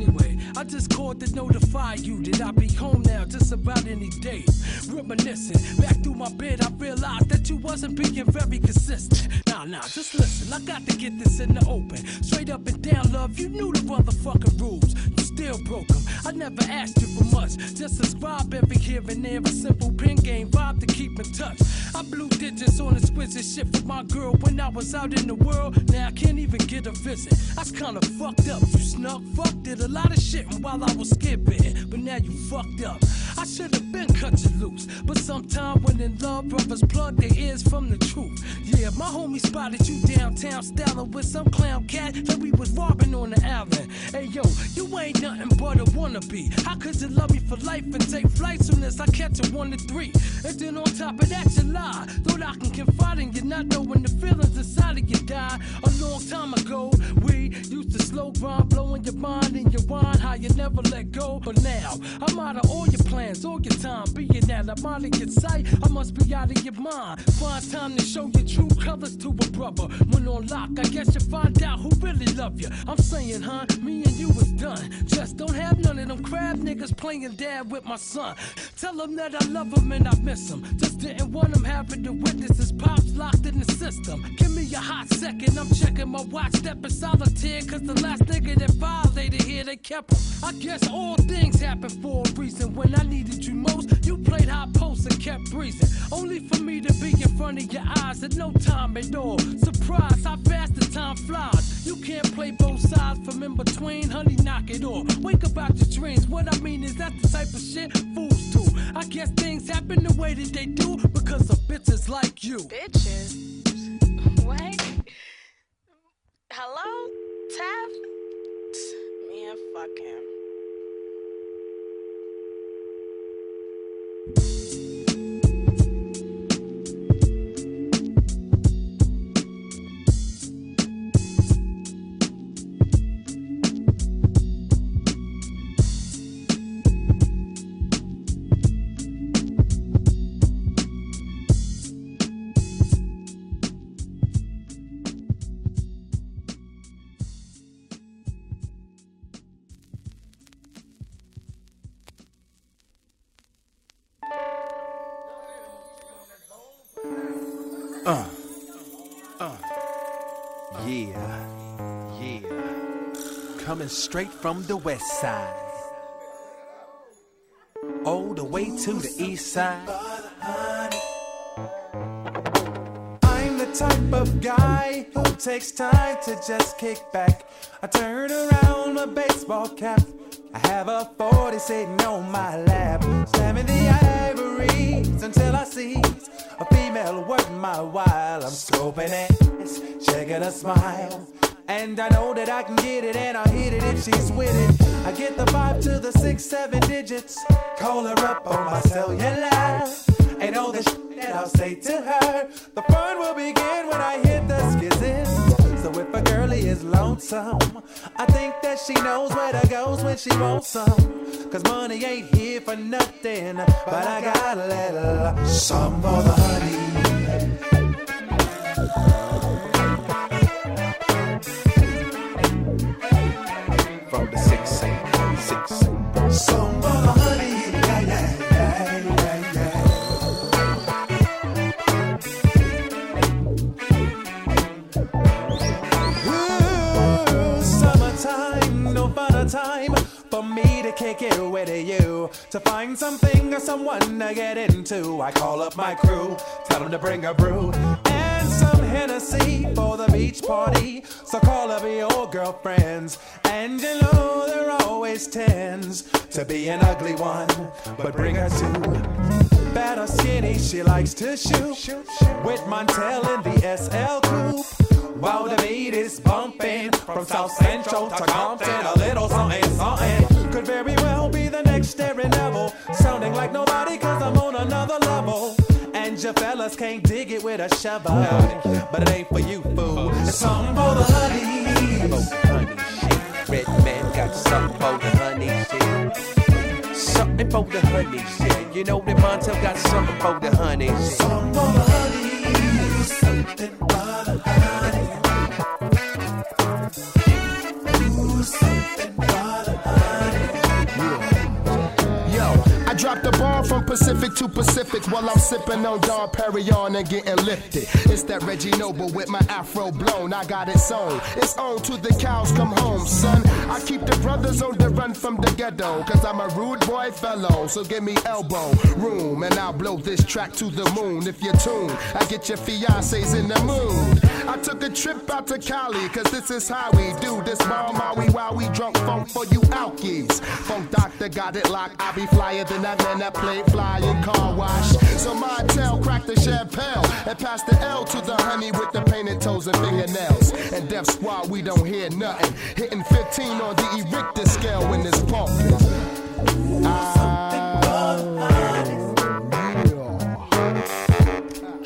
anyway, I just called to notify you that I'll be home now just about any day. Reminiscing, back through my bed, I realized that you wasn't being very consistent. Nah, nah, just listen, I got to get this in the open. Straight up and down, love, you knew the motherfucking rules. You still broke them. I never asked you for much. Just subscribe every here and there, a simple pin game vibe to keep in touch. I blew digits on exquisite shit for my girl when I was out in the world. Now I can't even get a visit. That's kinda fucked up. You snuck, fucked, it a lot of shit while I was skipping, but now you fucked up. I should have been cut you loose, but sometime when in love, brothers plug their ears from the truth. Yeah, my homie spotted you downtown, styling with some clown cat that we was robbing on the island. Hey yo, you ain't nothing but a wannabe. How could you love me for life and take flight soon as I catch a one to three? And then on top of that, you lie. Thought I can confide in you, not knowing the feelings inside of you died. A long time ago, we used to slow grind, blowing your mind and your wine, how you never let go. But now, I'm out of all your plans, all your time. Being that I'm out of your sight, I must be out of your mind. Find time to show your true colors to a brother. When on lock, I guess you find out who really love you. I'm saying, huh, me and you was done. Just don't have none of them crab niggas playing dad with my son. Tell them that I love him and I miss him. Just didn't want him having to witness his pops locked in the system. Give me a hot second, I'm checking my watch, stepping solitaire. Cause the last nigga that violated here, they kept him. I guess all things happen for a reason. When I needed you most, you played high post and kept breezing. Only for me to be in front of your eyes at no time at all. Surprise how fast the time flies. You can't play both sides from in between, honey, knock it off. Wake up out your dreams. What I mean is that's the type of shit fools do. I guess things happen the way that they do because of bitches like you. Bitches? Wait. Hello? Taff? Man, fuck him. Uh. Straight from the west side. All the way to the east side. I'm the type of guy who takes time to just kick back. I turn around my baseball cap. I have a 40 sitting on my lap. Slamming the ivories until I see a female worth my while. I'm scoping it, checking a smile. And I know that I can get it and I'll hit it if she's with it. I get the vibe to the six, seven digits. Call her up on my cellular. And all the shit that I'll say to her. The fun will begin when I hit the skizzin'. So if a girlie is lonesome, I think that she knows where to go when she wants some. Cause money ain't here for nothing, but I got a little some for the honey. To find something or someone to get into. I call up my crew, tell them to bring a brew and some Hennessy for the beach party. So call up your girlfriends. And you know there always tends to be an ugly one. But bring her to bad or skinny, she likes to shoot. With Montell in the SL coupe. While the beat is bumping from South Central to Compton, a little something, something could very Aaron Neville. Sounding like nobody, cause I'm on another level. And your fellas can't dig it with a shovel. But it ain't for you, fool. Something for the honeys. Red man got something for the honey shit. Something for the honey shit. You know that Montell got something for the honey shit. Something for the honey. Something for the honey. Ooh, Dropped the ball from Pacific to Pacific while I'm sipping on Dom Perignon and getting lifted. It's that Reggie Noble with my afro blown. I got it sewn. It's on to the cows come home, son. I keep the brothers on the run from the ghetto, cause I'm a rude boy fellow. So give me elbow room and I'll blow this track to the moon. If you're tuned, I get your fiancés in the mood. I took a trip out to Cali, cause this is how we do this ball Maui while we drunk funk for you alkies. Funk doctor got it locked. I be flyer than that man that played flying car wash. So Montell cracked the champagne and passed the L to the honey with the painted toes and fingernails. And Def Squad, we don't hear nothing. Hitting 15 on the Richter scale when it's pumping. Ah.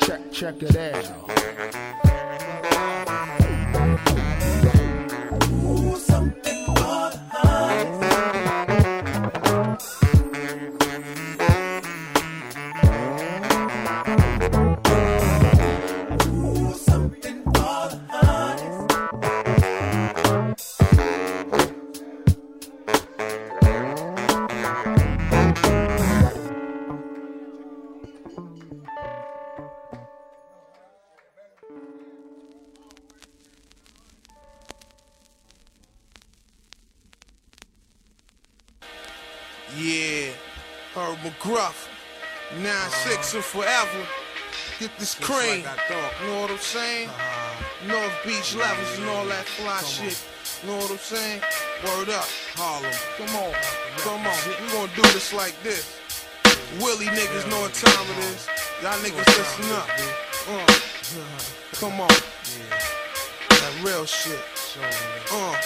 Check, check it out. 9-6 and forever. Get this cream. You know what I'm saying? North Beach levels and all that fly shit. You know what I'm saying? Word up, Harlem. Come on, come on. We gonna do this like this. Willie niggas know what time it is. Y'all niggas listen up. Uh, come on. That real shit. Uh.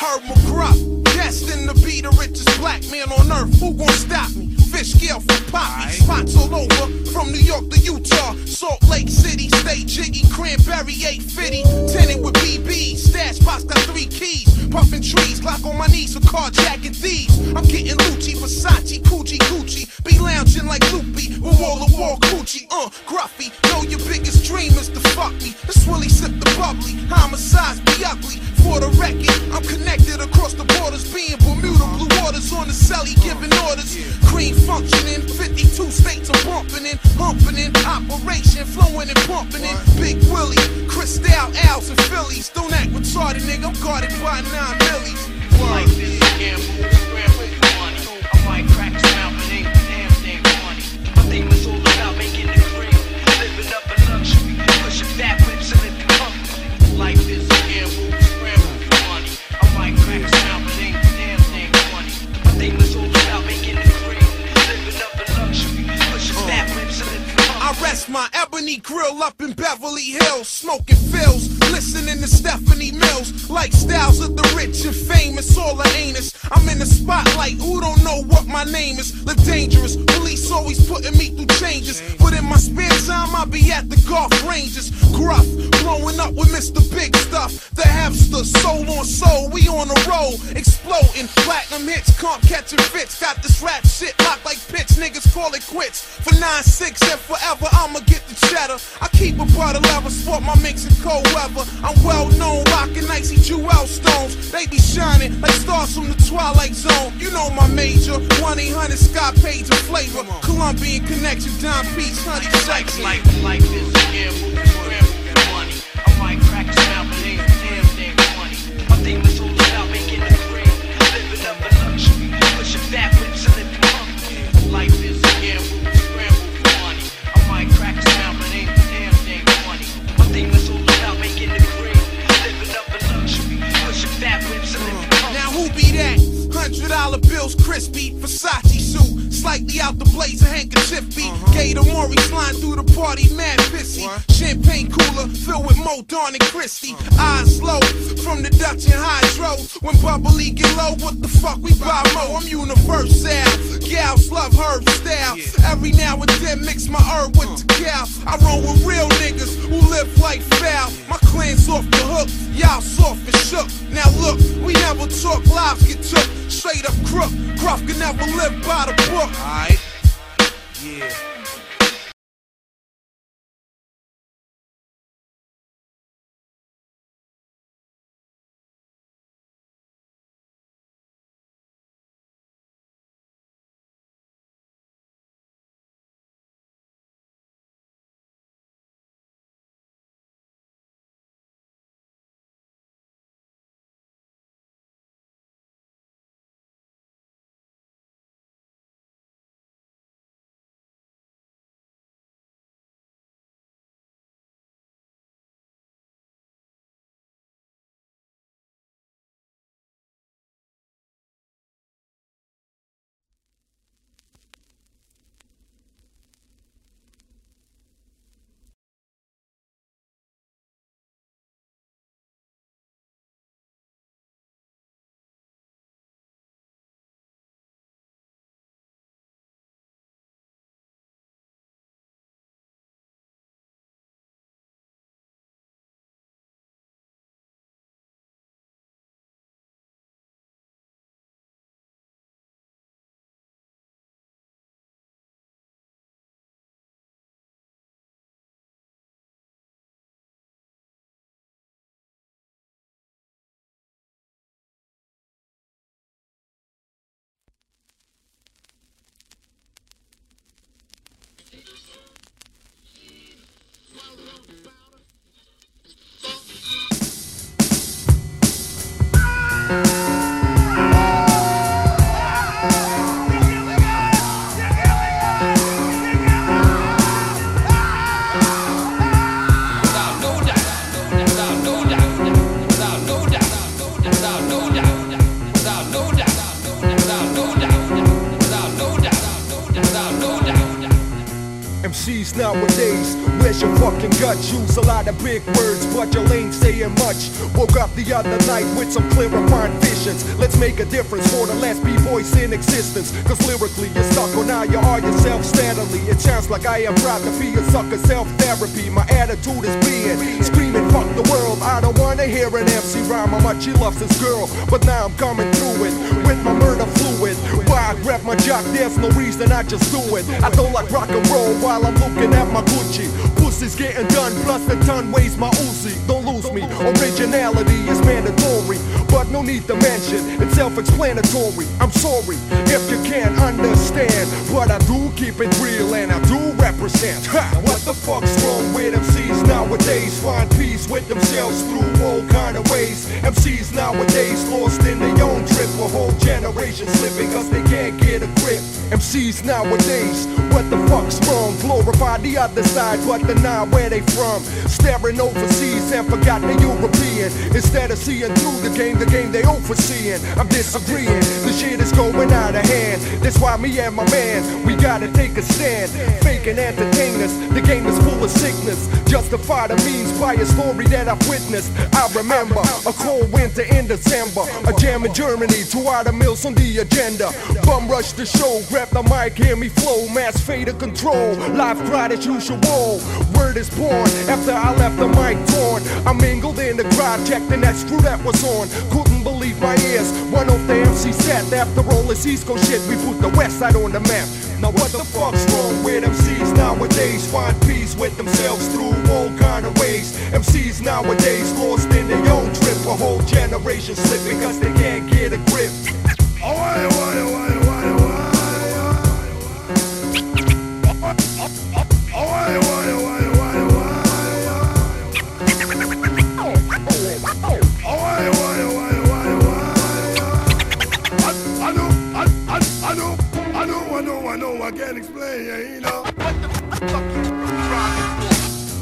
Herb McGruff, destined to be the richest black man on earth. Who gon' stop me? Fish scale from poppy, spots all over from New York to Utah, Salt Lake City, stay jiggy, cranberry 850, tenant with BB, stash box got three keys, puffin' trees, clock on my knees for carjacking thieves. I'm getting Lucci, Versace, Gucci, Gucci, be lounging like Loopy with wall to wall Gucci, uh, Gruffy. Know your biggest dream is to fuck me. That's Willie sip the bubbly, homicides be ugly. For the record, I'm connected across the borders, being Bermuda blue waters on the celly, giving orders. Cream functioning, 52 states I'm bumping in, humping in, operation flowing and pumping in. Big Willie, Cristal, Al's and Phillies. Don't act retarded, nigga. I'm guarded by nine millies. Like this, gamble, I rest my ebony grill up in Beverly Hills, smoking fills, listening to Stephanie Mills, like styles of the rich and famous, all the anus. I'm in the spotlight, who don't know what my name is? Live dangerous, police always putting me through changes, but in my spare time I be at the golf ranges. Gruff, blowing up with Mr. Big Stuff, the hamster, soul on soul, we on a roll, exploding, platinum hits, comp catching fits, got this rap shit locked like pitch, niggas call it quits. For 9-6 and forever, I'ma get the cheddar. I keep a butter level, sport my mix in cold weather. I'm well known, rocking icy jewel stones. They be shining like stars from the Twilight Zone. You know my major, 1-800 Scott Page and flavor. Colombian connection, Don Peach, honey, sex. Like, like this, yeah, dollar bills, crispy, Versace suit, slightly out the blazer, handkerchief beat. Uh-huh. Gator Mauri flying through the party, mad pissy. Champagne cooler filled with Mo Dawn and Christy. Uh-huh. Eyes slow from the Dutch and Hydro. When bubbly get low, what the fuck we buy Mo? I'm universal. Gals love herb style. Every now and then mix my herb with the uh-huh. cow. I roll with real niggas who live like foul. My clan's off the hook, y'all soft and shook. Now look, we never talk, lives get took. Straight up crook, Gruff can never live by the book. Alright, yeah. The other night with some clarifying visions. Let's make a difference for the last B-boys in existence. Cause lyrically, you're stuck on how you are yourself steadily. It sounds like I am proud to be a sucker self-therapy. My attitude is being screaming, fuck the world. I don't wanna hear an MC rhyme how much he loves his girl. But now I'm coming through it with my murder fluid. Why I grab my jock, there's no reason I just do it. I don't like rock and roll while I'm looking at my Gucci. Pussy's getting done, plus the ton weighs my Uzi. Don't me, originality is mandatory. But no need to mention, it's self-explanatory. I'm sorry if you can't understand, but I do keep it real and I do represent. Ha! What the fuck's wrong with MCs nowadays? Find peace with themselves through all kind of ways. MCs nowadays lost in their own trip, a whole generation slipping cause they can't get a grip. MCs nowadays, what the fuck's wrong? Glorify the other side, but deny where they from. Staring overseas and forgot the European. Instead of seeing through the game, the game they overseeing. I'm disagreeing, the shit is going out of hand. That's why me and my man, we gotta take a stand. Faking entertainers, the game is full of sickness. Justify the means by a story that I've witnessed. I remember a cold winter in December, a jam in Germany, two out meals on the agenda. Bum rush the show, grab the mic, hear me flow, mass fade of control. Live crowd as usual. Word is born after I left the mic torn. I mingled in the crowd, checked the next crew that was on. Couldn't believe my ears. One of the MC said, after all this East Coast shit, we put the West Side on the map. Now what the fuck's wrong with MCs nowadays? Find peace with themselves through all kind of ways. MCs nowadays lost in their own trip. A whole generation slipping because they can't get a grip. Why, why, I I can't explain, yeah, you know.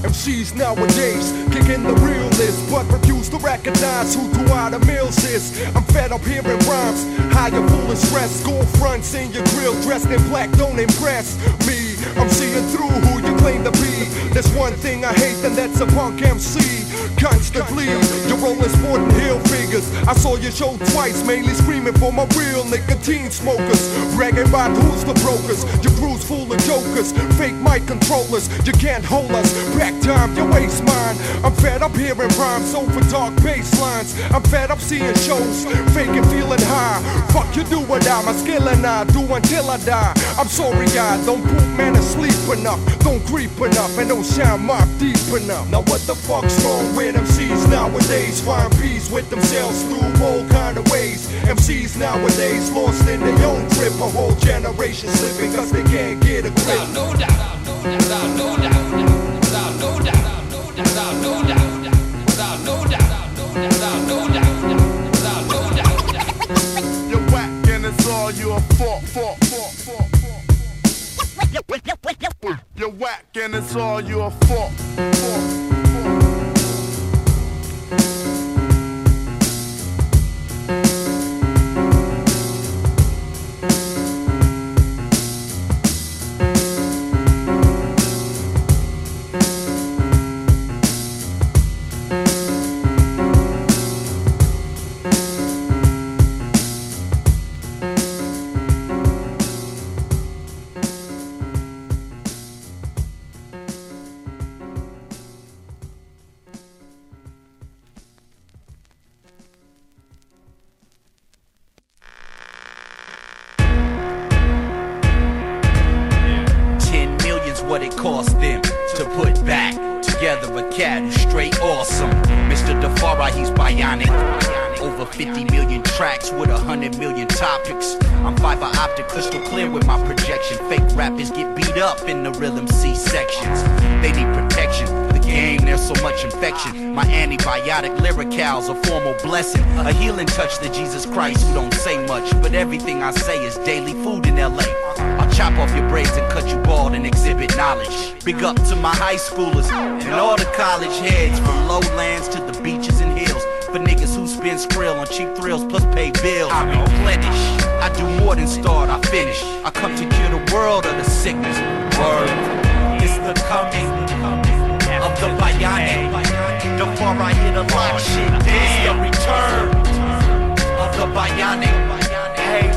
MCs nowadays kicking the realness, but refuse to recognize who throughout the mills is. I'm fed up hearing rhymes, higher full of stress. Gold fronts in your grill, dressed in black, don't impress me. I'm seeing through who you claim to be. There's one thing I hate, and that's a punk MC. Constantly, you're rolling sporting hill figures. I saw your show twice, mainly screaming for my real nicotine smokers. Bragging about who's the brokers. Your crew's full of jokers, fake mic controllers. You can't hold us. Back time, your waste mine. I'm fed up hearing rhymes over dark bass lines. I'm fed up seeing shows, faking feeling high. Fuck you do or die, my skill and I do until I die. I'm sorry, I don't poop man asleep enough. Don't creep enough and don't shine my deep enough. Now what the fuck's wrong with MCs nowadays? Find peace with themselves through all kind of ways. MCs nowadays lost in their own trip. A whole generation slipping cause they can't get a grip. No doubt, no doubt, no doubt, without no doubt, without no doubt, without no doubt, without no doubt, without no doubt. You're whack and it's all your fault, fault, fault, fault. You're whack and it's all your fault. fault. I say is daily food in LA. I'll chop off your braids and cut you bald and exhibit knowledge. Big up to my high schoolers and all the college heads from lowlands to the beaches and hills. For niggas who spend skrill on cheap thrills plus pay bills. I replenish. I do more than start, I finish. I come to cure the world of the sickness. Word. It's the coming of the bionic. The I hit a lock shit. It's the return of the bionic. Hey,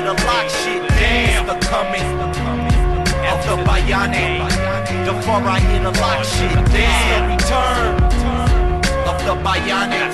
hit a lock shit. Damn, the coming of the bionic. The far I hit a lock shit. Damn, the return of the bionic.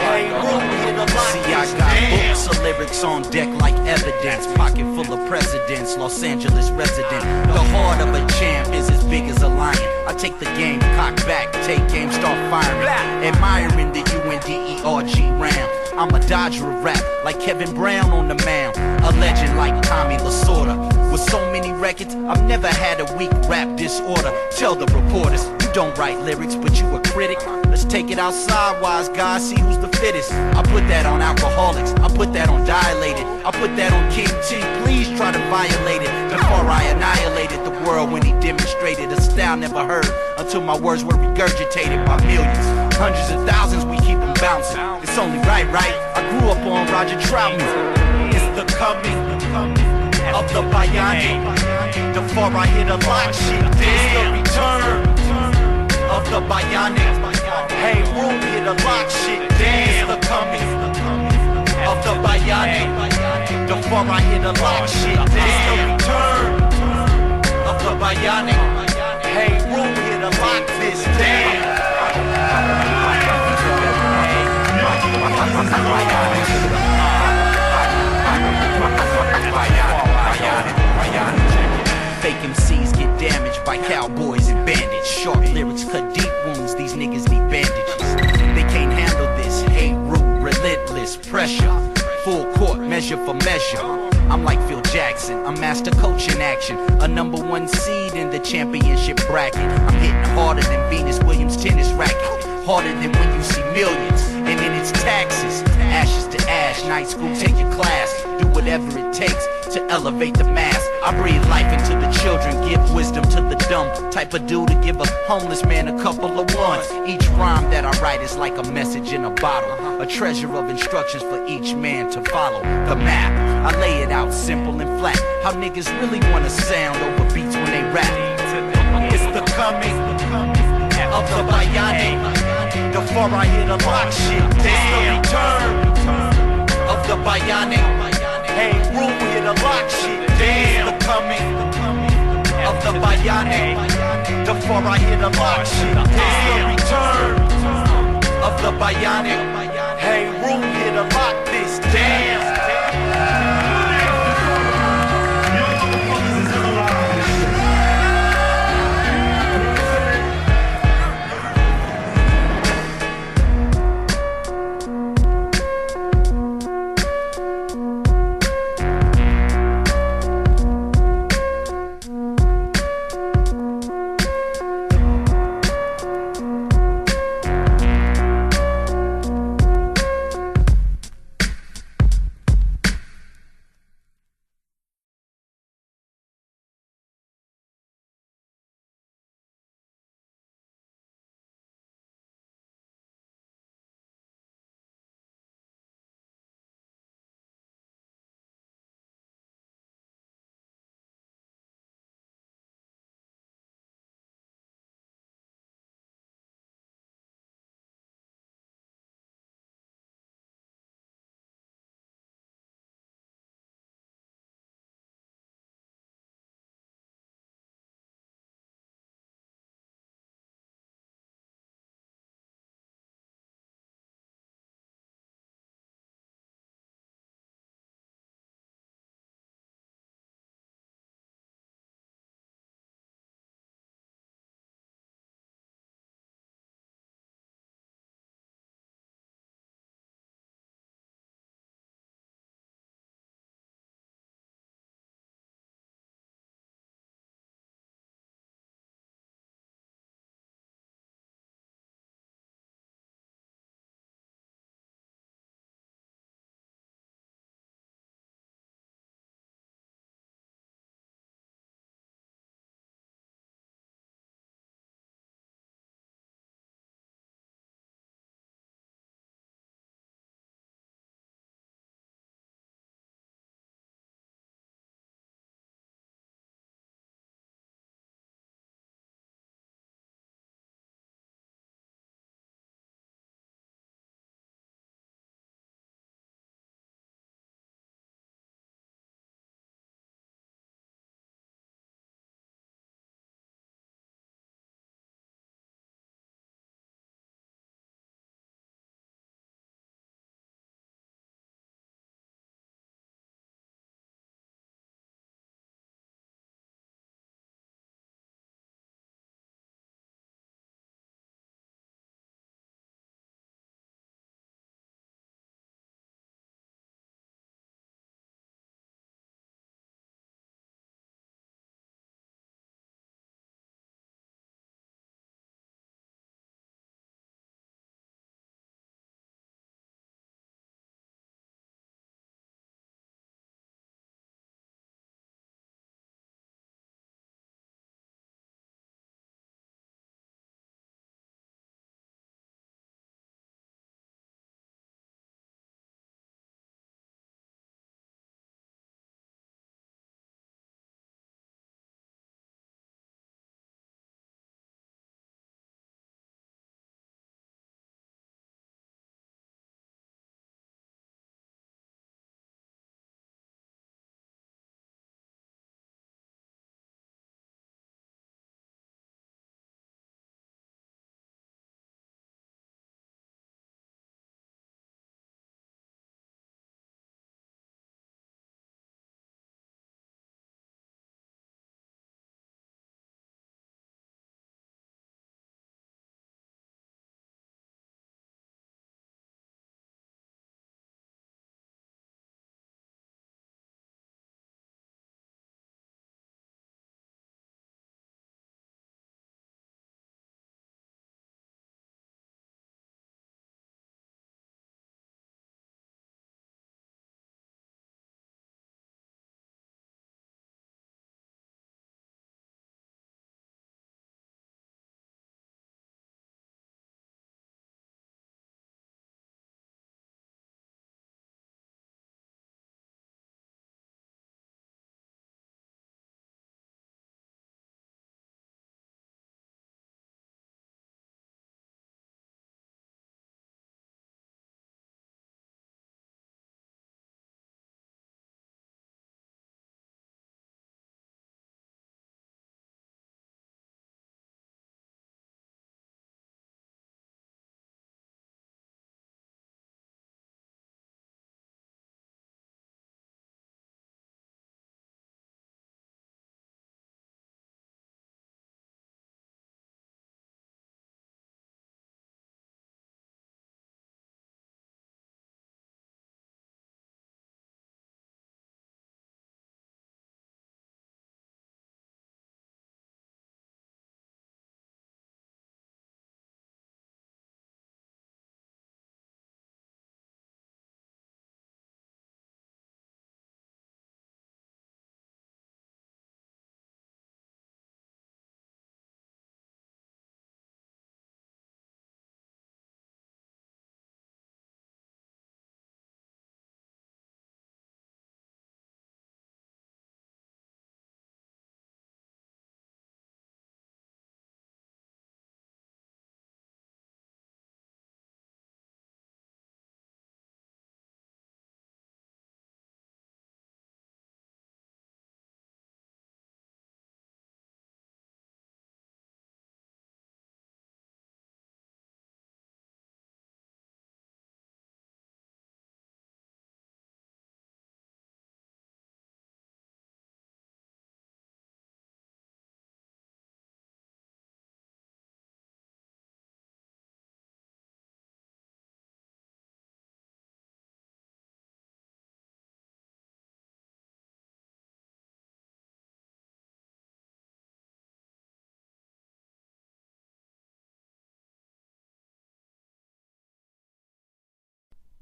Hey, room hit a lock See, I got books of lyrics on deck like evidence. Pocket full of presidents, Los Angeles resident. The heart of a champ is as big as a lion. I take the game, cock back, take game, start firing. Admiring the U-N-D-E-R-G Ram. I'm a dodger of rap, like Kevin Brown on the mound. A legend like Tommy Lasorda. With so many records, I've never had a weak rap disorder. Tell the reporters, you don't write lyrics, but you a critic. Let's take it outside, wise guys, see who's the fittest. I put that on Alkaholiks, I put that on dilated, I put that on King T. Please try to violate it before I annihilated the world when he demonstrated a style never heard until my words were regurgitated by millions. Hundreds of thousands, we keep them bouncing. It's only right, right? I grew up on Roger Troutman. It's the coming of the bionic. The far I hit a lock shit. It's the return of the bionic. Hey, room hit a lock shit. It's the coming of the bionic. The far I hit a lock shit. It's the return of the bionic. Hey, room hit a lock this damn. Fake MCs get damaged by cowboys and bandits. Sharp lyrics cut deep wounds, these niggas need bandages. They can't handle this hate root, relentless pressure. Full court, measure for measure. I'm like Phil Jackson, I'm master coach in action. A number one seed in the championship bracket. I'm hitting harder than Venus Williams tennis racket. Harder than when you see millions. And then it's taxes. Ashes to ash, night school, take your class. do whatever it takes to elevate the mass. I breathe life into the children, give wisdom to the dumb. Type of dude to give a homeless man a couple of ones. Each rhyme that I write is like a message in a bottle, a treasure of instructions for each man to follow. The map, I lay it out simple and flat. How niggas really wanna sound over beats when they rap. It's the coming of the bionic. Before I hit a lock shit, it's the return of the bionic. Hey, room hit a lock shit, damn. The coming of the bionic. Before I hit a lock shit, it's the return of the bionic. Hey, room hit a lock this, damn.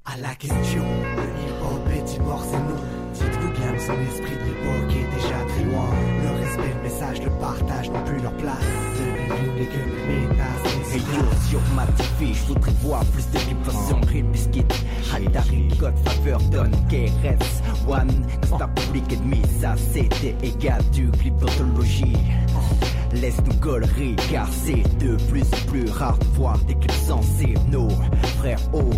À la question, le hip-hop est mort, c'est non. Dites-vous bien que son esprit de l'époque est déjà très loin. Le respect, le message, le partage n'ont plus leur place. Celui que métas, Hey yo, sur ma TV, je voudrais voir plus de vibration, Real Biscuit, Hatari, Godfather, Don, KRS, One, Star Public Enemy, ça c'était égal du clipotologie. Laisse-nous gaulerie, car c'est de plus en plus rare de voir des clips censés. Nos frères hauts,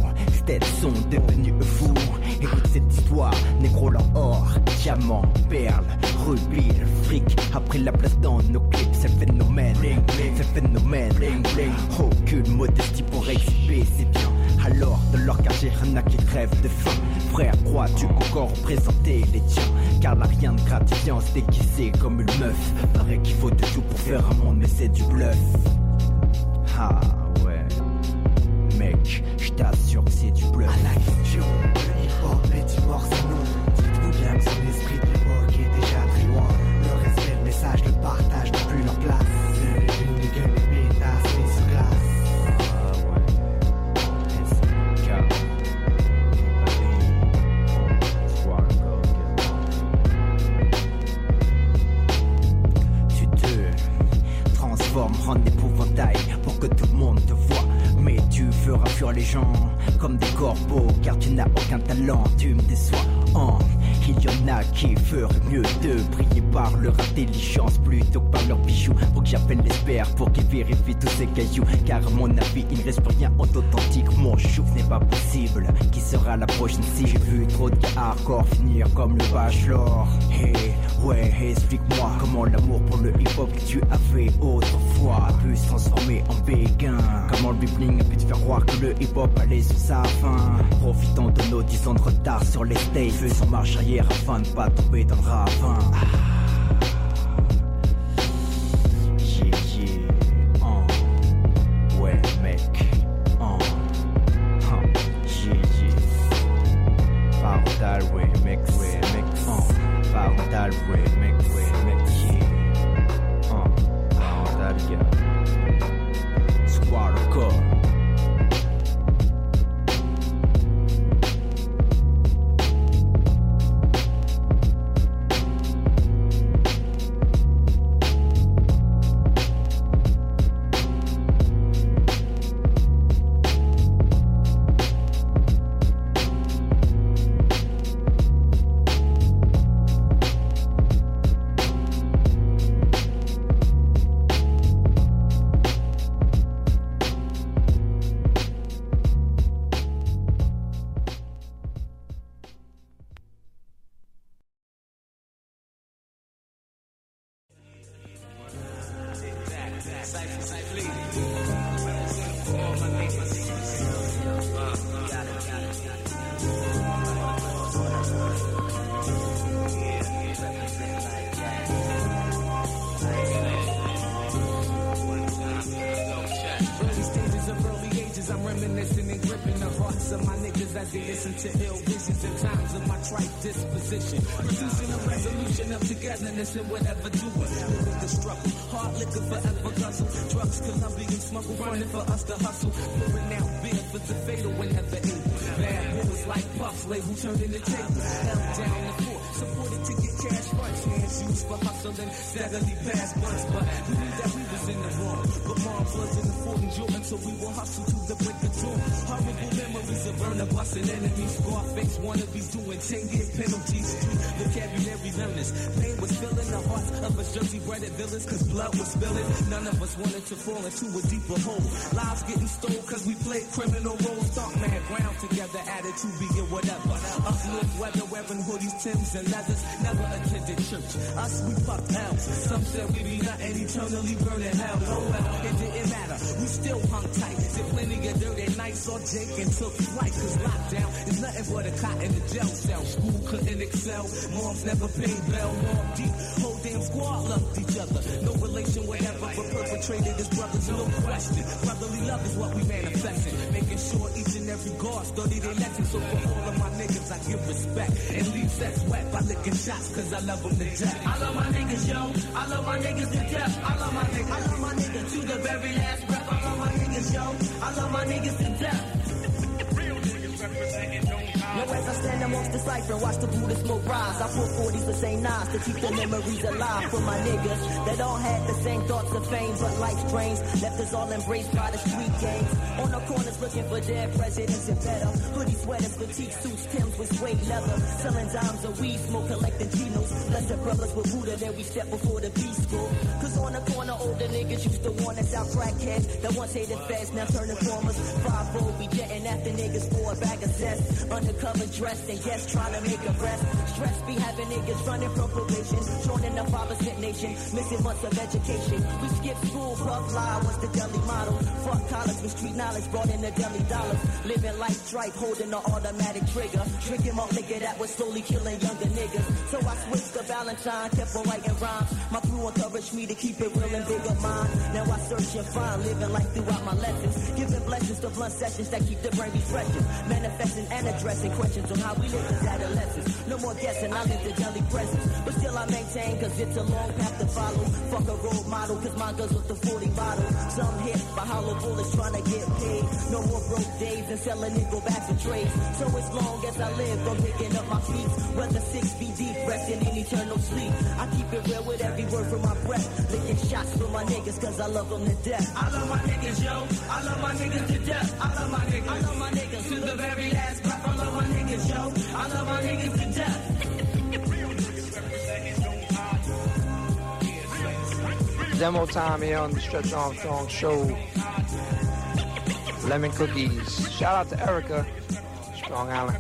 têtes sont devenus fous. Écoute cette histoire, négro or, diamant, perle, rubis, le fric. Après la place dans nos clips, c'est le phénomène, c'est le phénomène. Aucune modestie pour exhiber, c'est bien. Alors, de leur y'en a qui crèvent de faim. Frère, crois-tu encore représenter les tiens? Car la rien de gratifiant, c'est déguisé comme une meuf. Paraît qu'il faut de tout pour faire un monde, mais c'est du bluff. Ah ouais, mec, je t'assure que c'est du bluff. À la question, le hip-hop est mort, c'est non. Dites-vous bien que son esprit de est déjà très loin. Le respect, le message, le partage transformes en épouvantail pour que tout le monde te voit. Mais tu feras fuir les gens comme des corbeaux car tu n'as aucun talent, tu me déçois. Oh, il y en a qui feraient mieux de briller par leur intelligence plutôt que par leurs bijoux. Faut que j'appelle l'expert pour qu'il vérifie tous ces cailloux. Car à mon avis, il ne reste plus rien d'authentique. Mon chou, ce n'est pas possible. Qui sera la prochaine si j'ai vu trop de hardcore finir comme le bachelor? Hey, ouais, explique-moi comment l'amour pour le hip-hop que tu avais autrefois a pu se transformer en béguin. Comment le bling a pu te faire croire que le hip-hop allait sur sa fin? Profitant de nos 10 ans de retard sur les stages, faisant marche afin de pas tomber dans le ravin. Yeah, and whatever do it. Living the struggle, hard liquor forever guzzle. Drugs Colombian smuggle, running for us to hustle. Pouring out beer for the fatal whenever able. Bad boys like Puff, label turning the table. Held down the fort, supported to get cash funds. Hands used for hustling, steadily past months. But we knew that we was in the wrong. But moms wasn't affording Jordan, so we will hustle to the break of dawn. Horrible memories of Verna busting enemies. Scarface wannabes doing 10 year penalties. Street vocabulary learners. Pain was filling the hearts of a Jersey villains, cause blood was spilling. None of us wanted to fall into a deeper hole. Lives getting stole cause we played criminal roles. Dark man ground together, attitude being whatever. Us live weather wearing hoodies, Tims, and leathers. Never attended church. Us, we fucked L's. Some said we be nothing eternally burning hell. Oh well, it didn't matter. We still hung tight. Did plenty of dirty nights or Jake and took flight. Cause lockdown is nothing but a cot in the jail cell. School couldn't excel. Moms never paid bail. Mom deep. Whole damn squad loved each other. No relation, whatever, but perpetrated as brothers, no question. Brotherly love is what we manifesting. Making sure each and every guard study their lessons. So for all of my niggas, I give respect. And leave sex wet by licking shots, cause I love them to death. I love my niggas, yo. I love my niggas to death. I love my niggas. I love my niggas to the very last breath. I love my niggas, yo. I love my niggas to death. Now as I stand amongst the cipher and watch the Buddha smoke rise, I put 40s to say nines to keep the memories alive for my niggas that all had the same thoughts of fame, but life drains left us all embraced by the street gangs. On the corners looking for dead presidents and better hoodie sweaters, fatigue suits, Tims with suede leather, selling dimes of weed, smoke collecting Genos. Lesser brothers with Buddha, then we step before the beast school. Cause on the corner, older niggas used to warn us out crackheads that once hated feds, now turn informers. 5 we jetting after niggas for a bag of cess. Undercover dressed and guests trying to make a rest. Stress be having niggas running from probation. Joining the 5% nation, missing months of education. We skip school, puff lie was the deli model. Fuck college with street knowledge, brought in the deli dollars. Living life tripe, holding the automatic trigger. Drinking more liquor that was slowly killing younger niggas. So I switched to Valentine, kept on writing rhymes. My crew encouraged me to keep it real and bigger mind. Now I search and find, living life throughout my lessons. Giving blessings to blunt sessions that keep the brain refreshing. Manifesting and addressing questions on how we live as adolescents. No more guessing, I live the daily presence. But still I maintain, cause it's a long path to follow. Fuck a role model, cause my guns with the 40 bottle. Some hit by hollow bullets trying to get paid. No more broke days and selling nickel back of trades. So as long as I live, I'm picking up my feet. Whether six feet deep, resting in eternal sleep. I keep it real with every word from my breath. Licking shots for my niggas, cause I love them to death. I love my niggas, yo. I love my niggas to death. I love my niggas. I love my niggas to the very last breath. I love my niggas, yo. I love my niggas to death. Demo time here on the Stretch Armstrong Show. Lemon cookies. Shout out to Erica, Strong Island.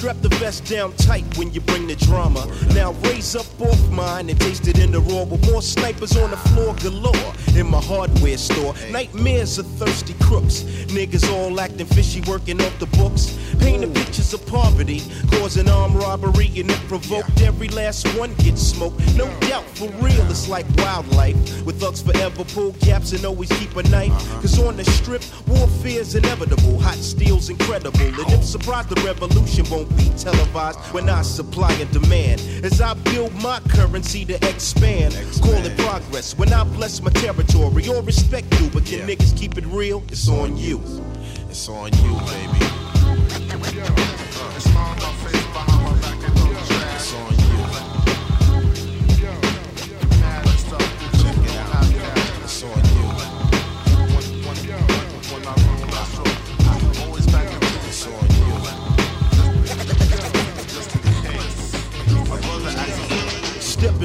Strap the vest down tight when you bring the drama. Now raise up off mine and taste it in the raw with more snipers on the floor galore. In my hardware store, nightmares of thirsty crooks. Niggas all acting fishy, working off the books. Painting pictures of poverty, causing armed robbery, and it provoked every last one gets smoked. No doubt, for real, it's like wildlife. With thugs forever pull caps and always keep a knife. Uh-huh. Cause on the strip, warfare's inevitable. Hot steel's incredible. And if oh. surprised, the revolution won't be televised when I supply and demand. As I build my currency to expand, call it progress. When I bless my territory, all respect you, but can niggas keep it real? It's on you. It's on you, baby.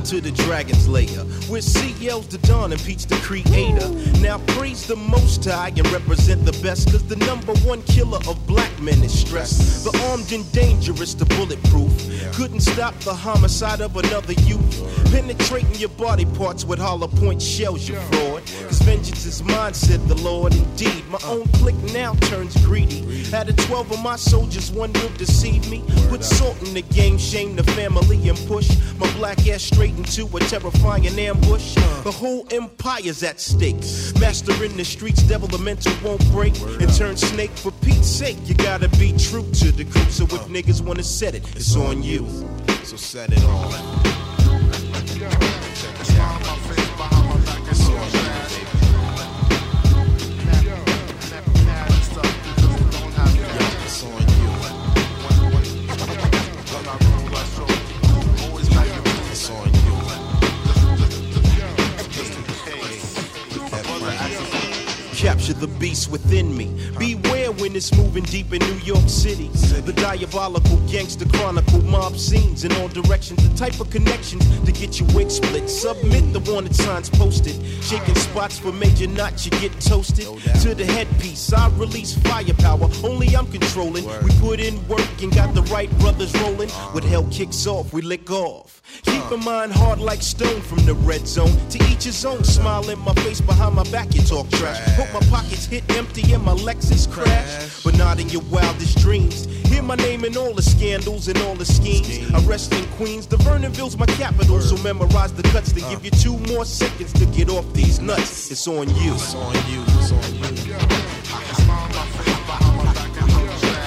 Into the dragon's lair, where CL's the don and Pete's the creator. Now praise the most high and represent the best, cause the number one killer of black men is stress. The armed and dangerous, the bulletproof. Couldn't stop the homicide of another youth. Penetrating your body parts with hollow point shells, you fraud. Vengeance is mine, said the Lord. Indeed, my own clique now turns greedy. Out of 12 of my soldiers, one will deceive me. Put salt in the game, shame the family, and push my black ass straight into a terrifying ambush. The whole empire's at stake. Master in the streets, devil the mental won't break. And turn snake for Pete's sake. You gotta be true to the crew. So if niggas wanna set it, it's on you. So set it on. Within me. Beware when it's moving deep in New York City. The diabolical gangster chronicle mob scenes in all directions. The type of connections to get your wig split. Submit the wanted signs posted. Shaking spots for major knots, you get toasted. To the headpiece, I release firepower. Only I'm controlling. We put in work and got the right brothers rolling. When hell kicks off, we lick off. Keep in mind hard like stone from the red zone. To each his own. Smile in my face behind my back, you talk trash. Hope my pockets hit empty and my Lexus crash. But not in your wildest dreams. Hear my name in all the scandals and all the schemes. I rest in Queens. The Vernonville's my capital, so memorize the cuts. to give uh. you two more seconds to get off these nuts. It's on you. It's on you. It's on you.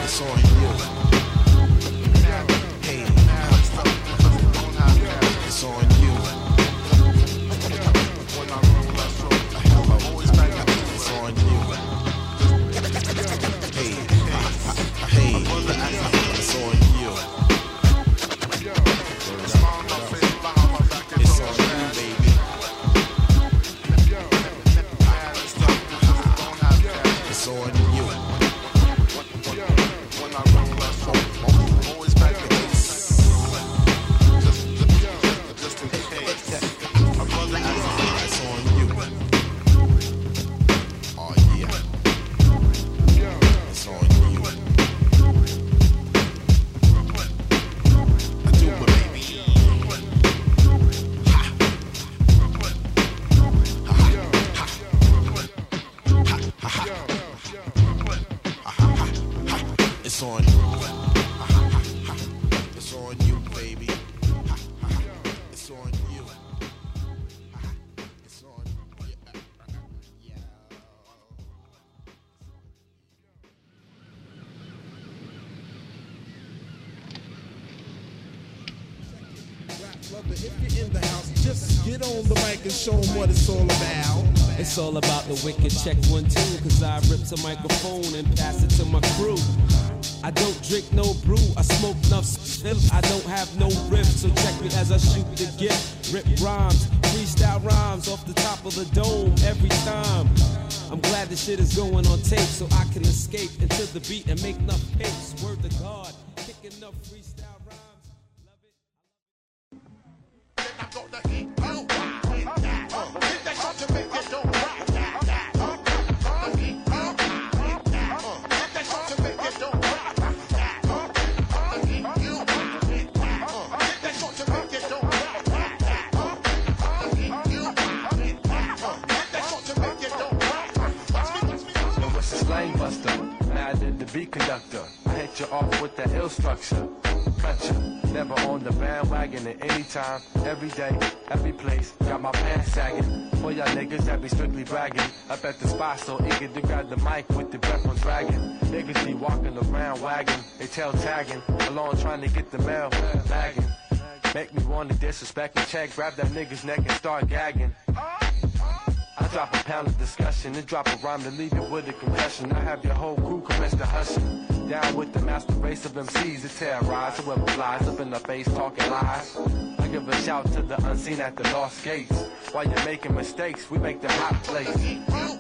It's on you. Hey. It's on you. What it's all about. It's all about the wicked check one two, cause I rip the microphone and pass it to my crew. I don't drink no brew, I smoke enough still. I don't have no riff, so check me as I shoot the gift. Rip rhymes, freestyle rhymes off the top of the dome every time. I'm glad this shit is going on tape so I can escape into the beat and make enough pace. Word to God, kick enough freestyle time, every day, every place. Got my pants sagging. For y'all niggas that be strictly bragging. Up at the spot so eager to grab the mic with the breath on dragging. Niggas be walking around wagging, they tail tagging. Along trying to get the mail, lagging. Make me wanna disrespect and check, grab that nigga's neck and start gagging. I drop a pound of discussion and drop a rhyme to leave you with a concussion. I have your whole crew commence to hushing. Down with the master race of MCs to terrorize whoever flies up in the face talking lies. Give a shout to the unseen at the lost gates. While you're making mistakes, we make the hot place.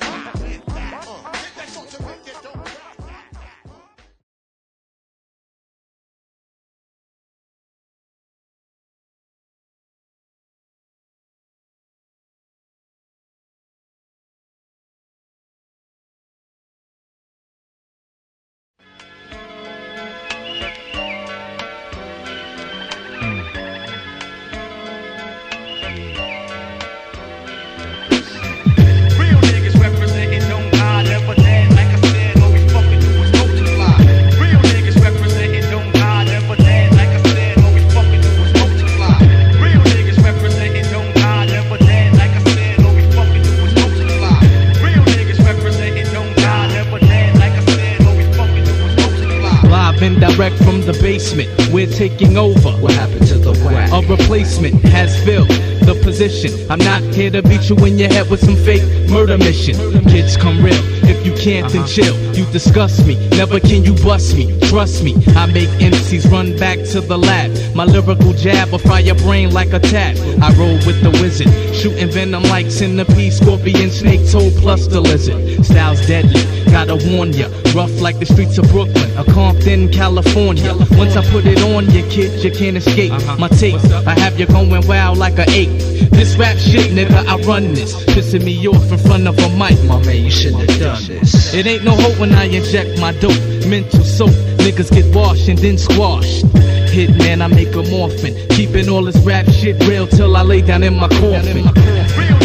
Taking over. What happened to the whack? A replacement has filled the position. I'm not here to beat you in your head with some fake murder mission. Kids come real. If you can't, then uh-huh. chill. You disgust me. Never can you bust me. Trust me. I make MCs run back to the lab. My lyrical jab will fry your brain like a tap. I roll with the wizard, shooting venom like centipede, scorpion, snake, toe plus the lizard. Styles deadly. Gotta warn ya, rough like the streets of Brooklyn, or Compton, California. Once I put it on you, kid, you can't escape uh-huh. my tape. I have you going wild like a ape. This rap shit, nigga, I run this. Pissing me off in front of a mic, my man, you shouldn't have done this. It ain't no hope when I inject my dope. Mental soap, niggas get washed and then squashed. Hit man, I make a morphin. Keeping all this rap shit real till I lay down in my coffin.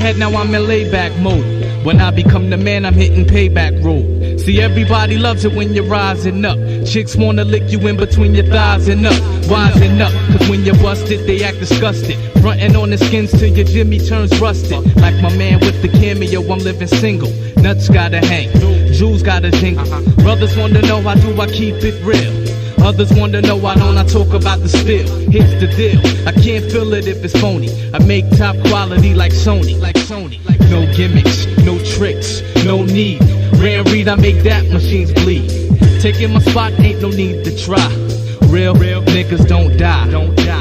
Head, now I'm in layback mode. When I become the man, I'm hitting payback road. See, everybody loves it when you're rising up. Chicks wanna lick you in between your thighs and up. Rising up, cause when you're busted, they act disgusted. Frontin' on the skins till your Jimmy turns rusted. Like my man with the cameo, I'm living single. Nuts gotta hang, jewels gotta jingle. Brothers wanna know how do I keep it real. Others wanna know why don't I talk about the spill. Here's the deal, I can't feel it if it's phony. I make top quality like Sony, like Sony. No gimmicks, no tricks, no need. Rare read, I make that machines bleed. Taking my spot ain't no need to try. Real, real niggas. Don't die. Don't die.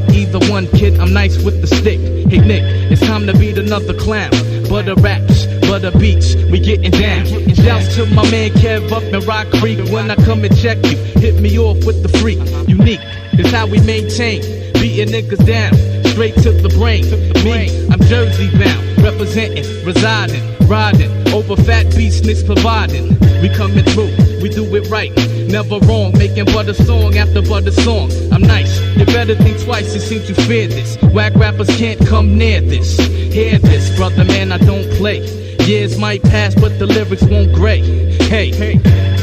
Mic, either one, kid. I'm nice with the stick. Hey Nick, it's time to beat another clown. Butter raps, butter beats, we getting down. Shouts to my man Kev up in Rock Creek. When I come and check you, hit me off with the freak. Unique, it's how we maintain. Beating niggas down, straight to the brain. Me, I'm Jersey bound, representing, residing, riding. Over fat beats, nicks providing. We coming through, we do it right. Never wrong, making butter song after butter song. I'm nice, you better think twice, it seems you fear this. Whack rappers can't come near this. Hear this, brother man, I don't play. Years might pass, but the lyrics won't gray. Hey, hey.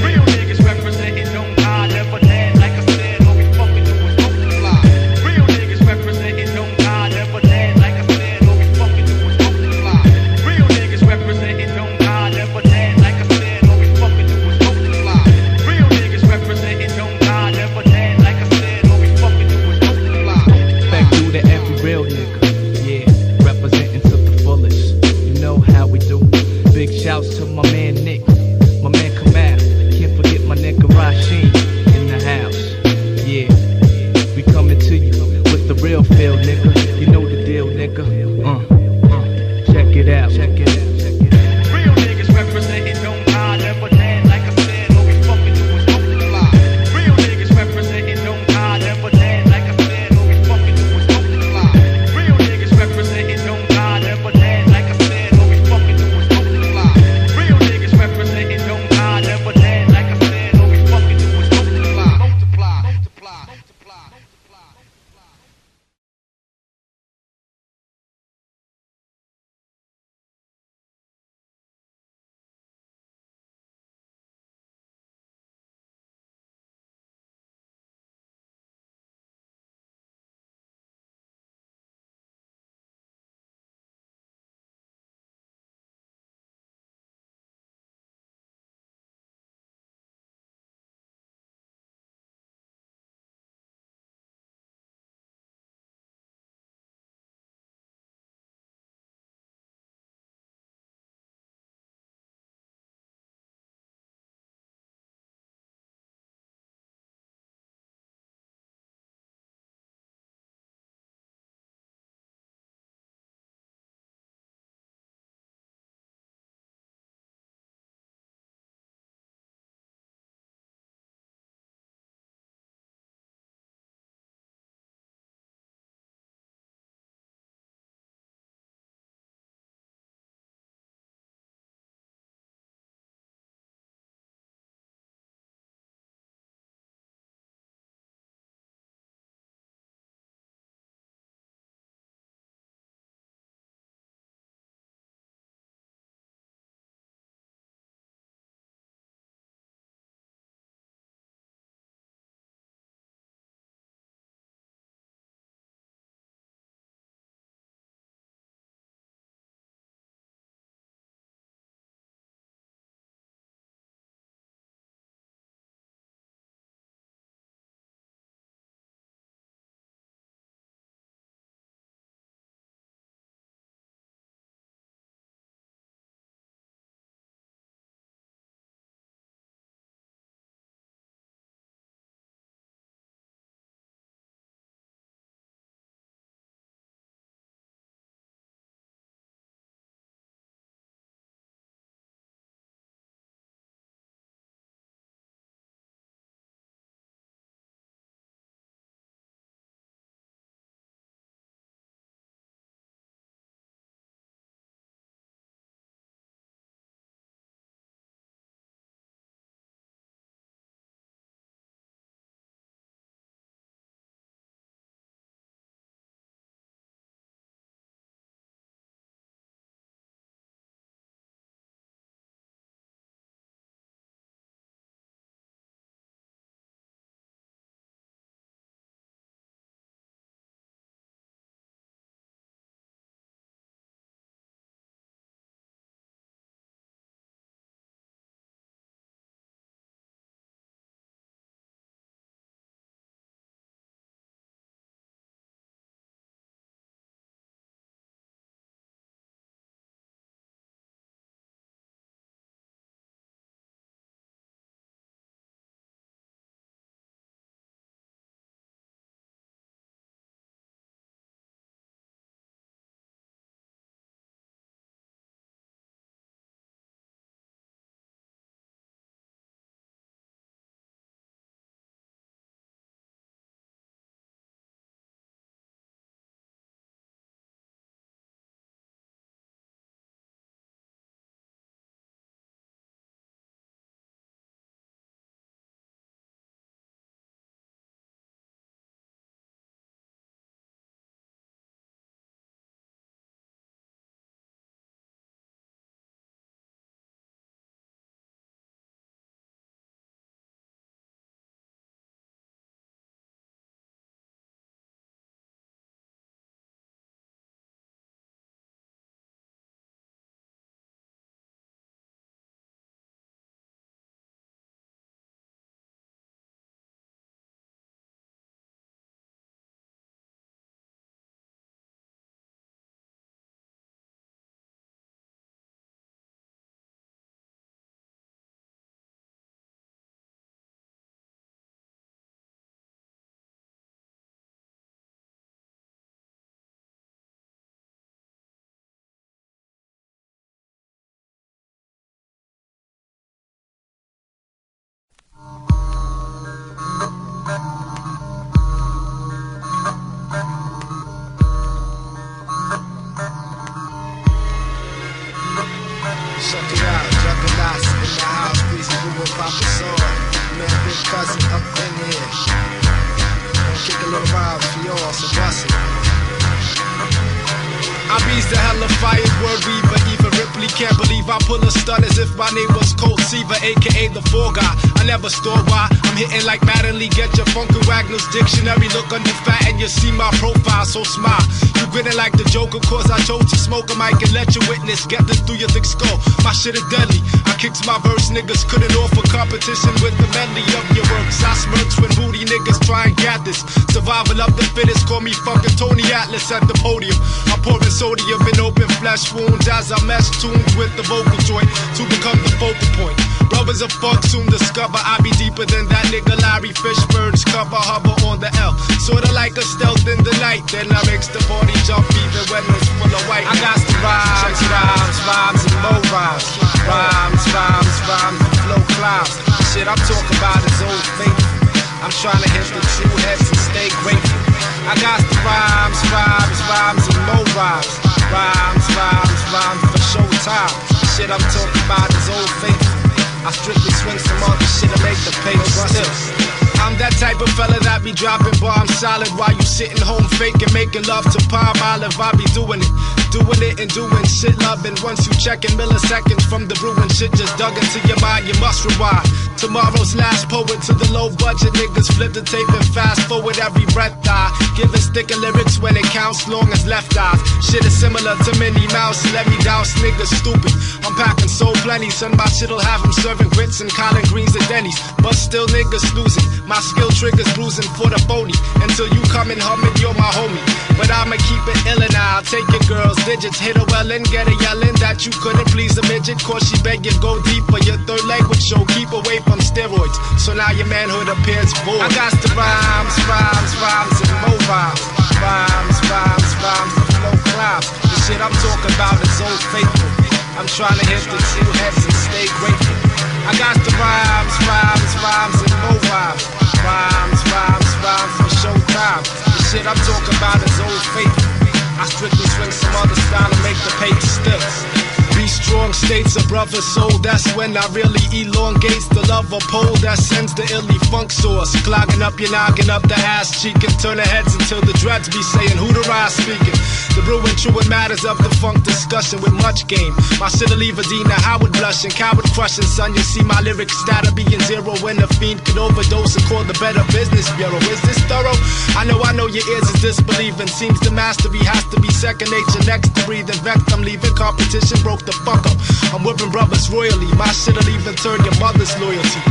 The four Guy. I never store why I'm hitting like Mattingly. Get your Funky Wagnall's dictionary. Look under fat and you see my profile. So smile. You grinning like the Joker, cause I chose to smoke a mic and let you witness. Get this through your thick skull. My shit is deadly. I kicks my verse, niggas couldn't offer competition with the medley of your works. I smirks when booty niggas try and get this. Survival of the fittest, call me fucking Tony Atlas at the podium. I'm pouring sodium in open flesh wounds as I mesh tunes with the vocal joint to become the focal point. Brothers of fuck soon discover I be deeper than that nigga Larry Fishburne's cover hover on the L. Sorta like a stealth in the night. Then I makes the party jump even when it's full of white. I got the rhymes, rhymes, rhymes, and more rhymes. Rhymes, rhymes, rhymes, and flow. The shit I'm talking about is old faithful. I'm trying to hit the two heads and stay grateful. I got the rhymes, rhymes, rhymes, and more rhymes. Rhymes, rhymes, rhymes for showtime. The shit I'm talking about is old faithful. I strictly swing some other shit to make the paper still. I'm that type of fella that be dropping bombs solid while you sitting home faking, making love to Palmolive. I be doing it, doing it and doing shit loving. Once you checking milliseconds from the ruin shit just dug into your mind, you must rewind. Tomorrow's last poet to the low budget niggas flip the tape and fast forward every breath I give a stick of lyrics when it counts long as left eyes. Shit is similar to Minnie Mouse, let me douse niggas stupid. I'm packing so plenty, son, my shit'll have them serving grits and collard greens at Denny's. But still niggas losing. My skill triggers bruising for the phony. Until you come and hum it, you're my homie. But I'ma keep it ill and I'll take your girl's digits. Hit her well and get her yelling that you couldn't please a midget. Cause she beg you go deeper. Your third language show, keep away from steroids. So now your manhood appears void. I got the rhymes, rhymes, rhymes, and more rhymes. Rhymes, rhymes, rhymes, the flow clouds. The shit I'm talking about is old faithful. I'm trying to hit the two heads and stay grateful. I got the rhymes, rhymes, rhymes, and more rhymes. Rhymes, rhymes, rhymes for showtime. The shit I'm talking about is old faithful. I strictly swing some other style to make the paper sticks. Be strong states of brother soul. That's when I really elongates the lover pole that sends the illy funk source. Clogging up your noggin up the ass cheek and turn the heads until the dreads be saying who the ride speaking. The ruin true it matters of the funk discussion with much game. My shit'll leave Adina Howard blushing, coward crushing. Son, you see my lyrics data being zero when the fiend could overdose and call the Better Business Bureau. Is this thorough? I know, I know your ears is disbelieving. Seems the mastery has to be second nature next to breathing. Vexed, I'm leaving competition broke the fuck up. I'm whipping brothers royally. My shit'll even turn your mother's loyalty.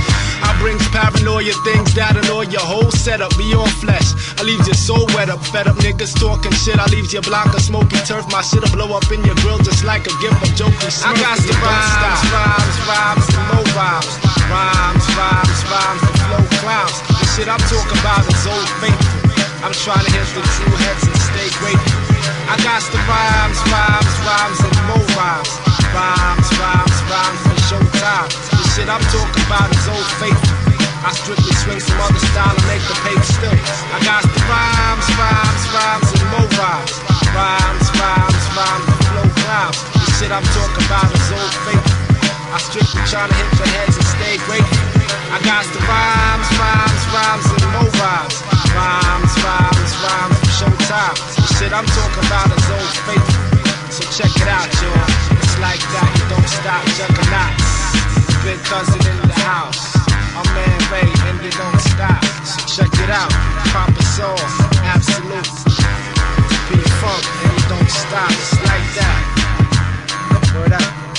I brings paranoia things that annoy your whole setup. Be on flesh. I leaves your soul wet up. Fed up niggas talking shit. I leaves your block a smoky turf. My shit'll blow up in your grill just like a gift of jokey I got the rhymes, rhymes, rhymes, and more rhymes. Rhymes, rhymes, rhymes, the flow clouds. The shit I'm talking about is old faithful. I'm trying to hit the true heads and stay grateful. I got the rhymes, rhymes, rhymes, and more rhymes. Rhymes, rhymes, rhymes for showtime. The shit I'm talking about is old faithful. I strictly swing some other style and make the paper still. I got the rhymes, rhymes, rhymes, and more rhymes. Rhymes, rhymes, rhymes, the flow clouds. The shit I'm talking about is old faithful. I strictly trying to hit your heads and stay grateful. I got the rhymes, rhymes, rhymes, and more rhymes. Rhymes, rhymes, rhymes showtime. The shit I'm talking about is old faithful. So check it out, y'all. It's like that, you don't stop juggernauts. Big cousin in the house. My man Ray, and you don't stop. So check it out. Papa Soul, absolute. P Funk, and you don't stop. It's like that. Word up.